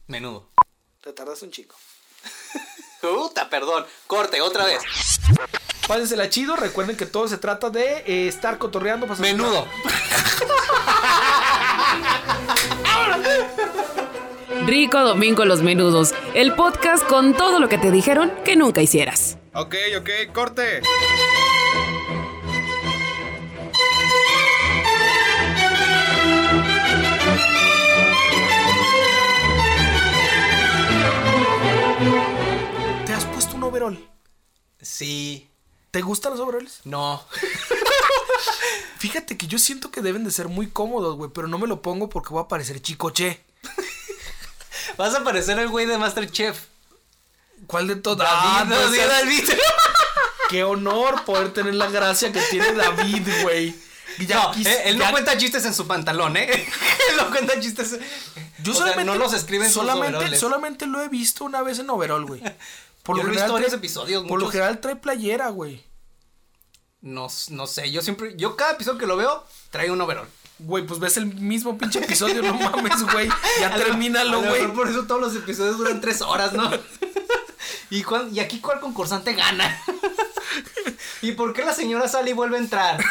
Menudo. te tardas un chico. Puta, perdón. Corte, otra vez. Pásensela chido, recuerden que todo se trata de eh, estar cotorreando. Menudo. Rico Domingo Los Menudos, el podcast con todo lo que te dijeron que nunca hicieras. Ok, ok, corte. Sí. ¿Te gustan los overoles? No. Fíjate que yo siento que deben de ser muy cómodos, güey, pero no me lo pongo porque voy a parecer chicoche. Vas a parecer el güey de Masterchef. ¿Cuál de todos? David, Ah, pues, David. Qué honor poder tener la gracia que tiene David, güey. Ya No, quis- eh, él ya- no cuenta chistes en su pantalón, ¿eh? él no cuenta chistes. Yo o sea, solamente no los escribe en sus solamente, overoles. solamente lo he visto una vez en overall, güey. Por Yo lo he general visto varios trae- episodios, Por lo general trae playera, güey. No, no sé, yo siempre, yo cada episodio que lo veo, trae un overall. Güey, pues ves el mismo pinche episodio, no mames, güey. Ya A lo- termínalo, a lo güey. mejor Por eso todos los episodios duran tres horas, ¿no? ¿Y, cuán- ¿Y aquí cuál concursante gana? ¿Y por qué la señora sale y vuelve a entrar?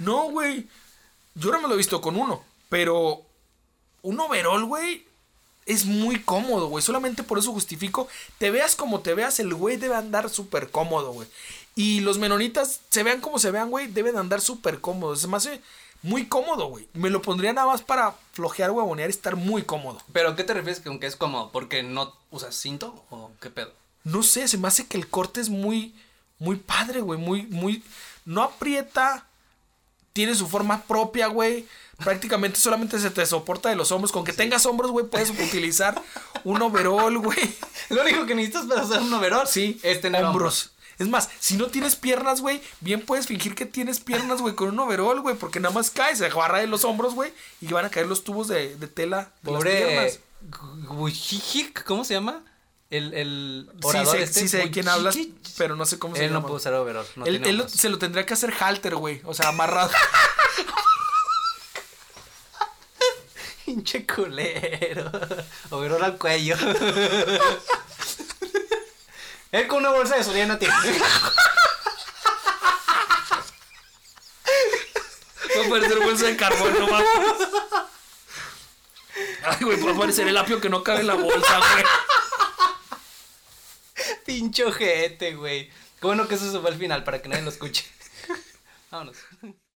No, güey. Yo no me lo he visto con uno. Pero un overall, güey, es muy cómodo, güey. Solamente por eso justifico. Te veas como te veas, el güey debe andar súper cómodo, güey. Y los menonitas, se vean como se vean, güey, deben andar súper cómodos. Se me hace muy cómodo, güey. Me lo pondría nada más para flojear, huevonear y estar muy cómodo. ¿Pero qué te refieres con que es cómodo? ¿Porque no usas cinto o qué pedo? No sé, se me hace que el corte es muy, muy padre, güey. Muy, muy. No aprieta. Tiene su forma propia, güey. Prácticamente solamente se te soporta de los hombros. Con que tengas hombros, güey, puedes utilizar un overall, güey. Lo único que necesitas para hacer un overall Sí, es tener hombros. Es más, si no tienes piernas, güey, bien puedes fingir que tienes piernas, güey, con un overall, güey, porque nada más cae, se agarra de los hombros, güey, y van a caer los tubos de, de tela de Pobre ¿cómo se llama? El, el Sí orador sé, este. sí sé de quién hablas, pero no sé cómo se Él llama. no puede usar overall. No él él se lo tendría que hacer halter, güey, o sea, amarrado. Pinche culero. Overall al cuello. Él con una bolsa de Soriana tiene. Va a parecer bolsa de carbón, no mames. Ay, güey, va a parecer el apio que no cabe en la bolsa, güey. Pinche ojete, güey. Qué bueno que eso se fue al final para que nadie lo escuche. Vámonos.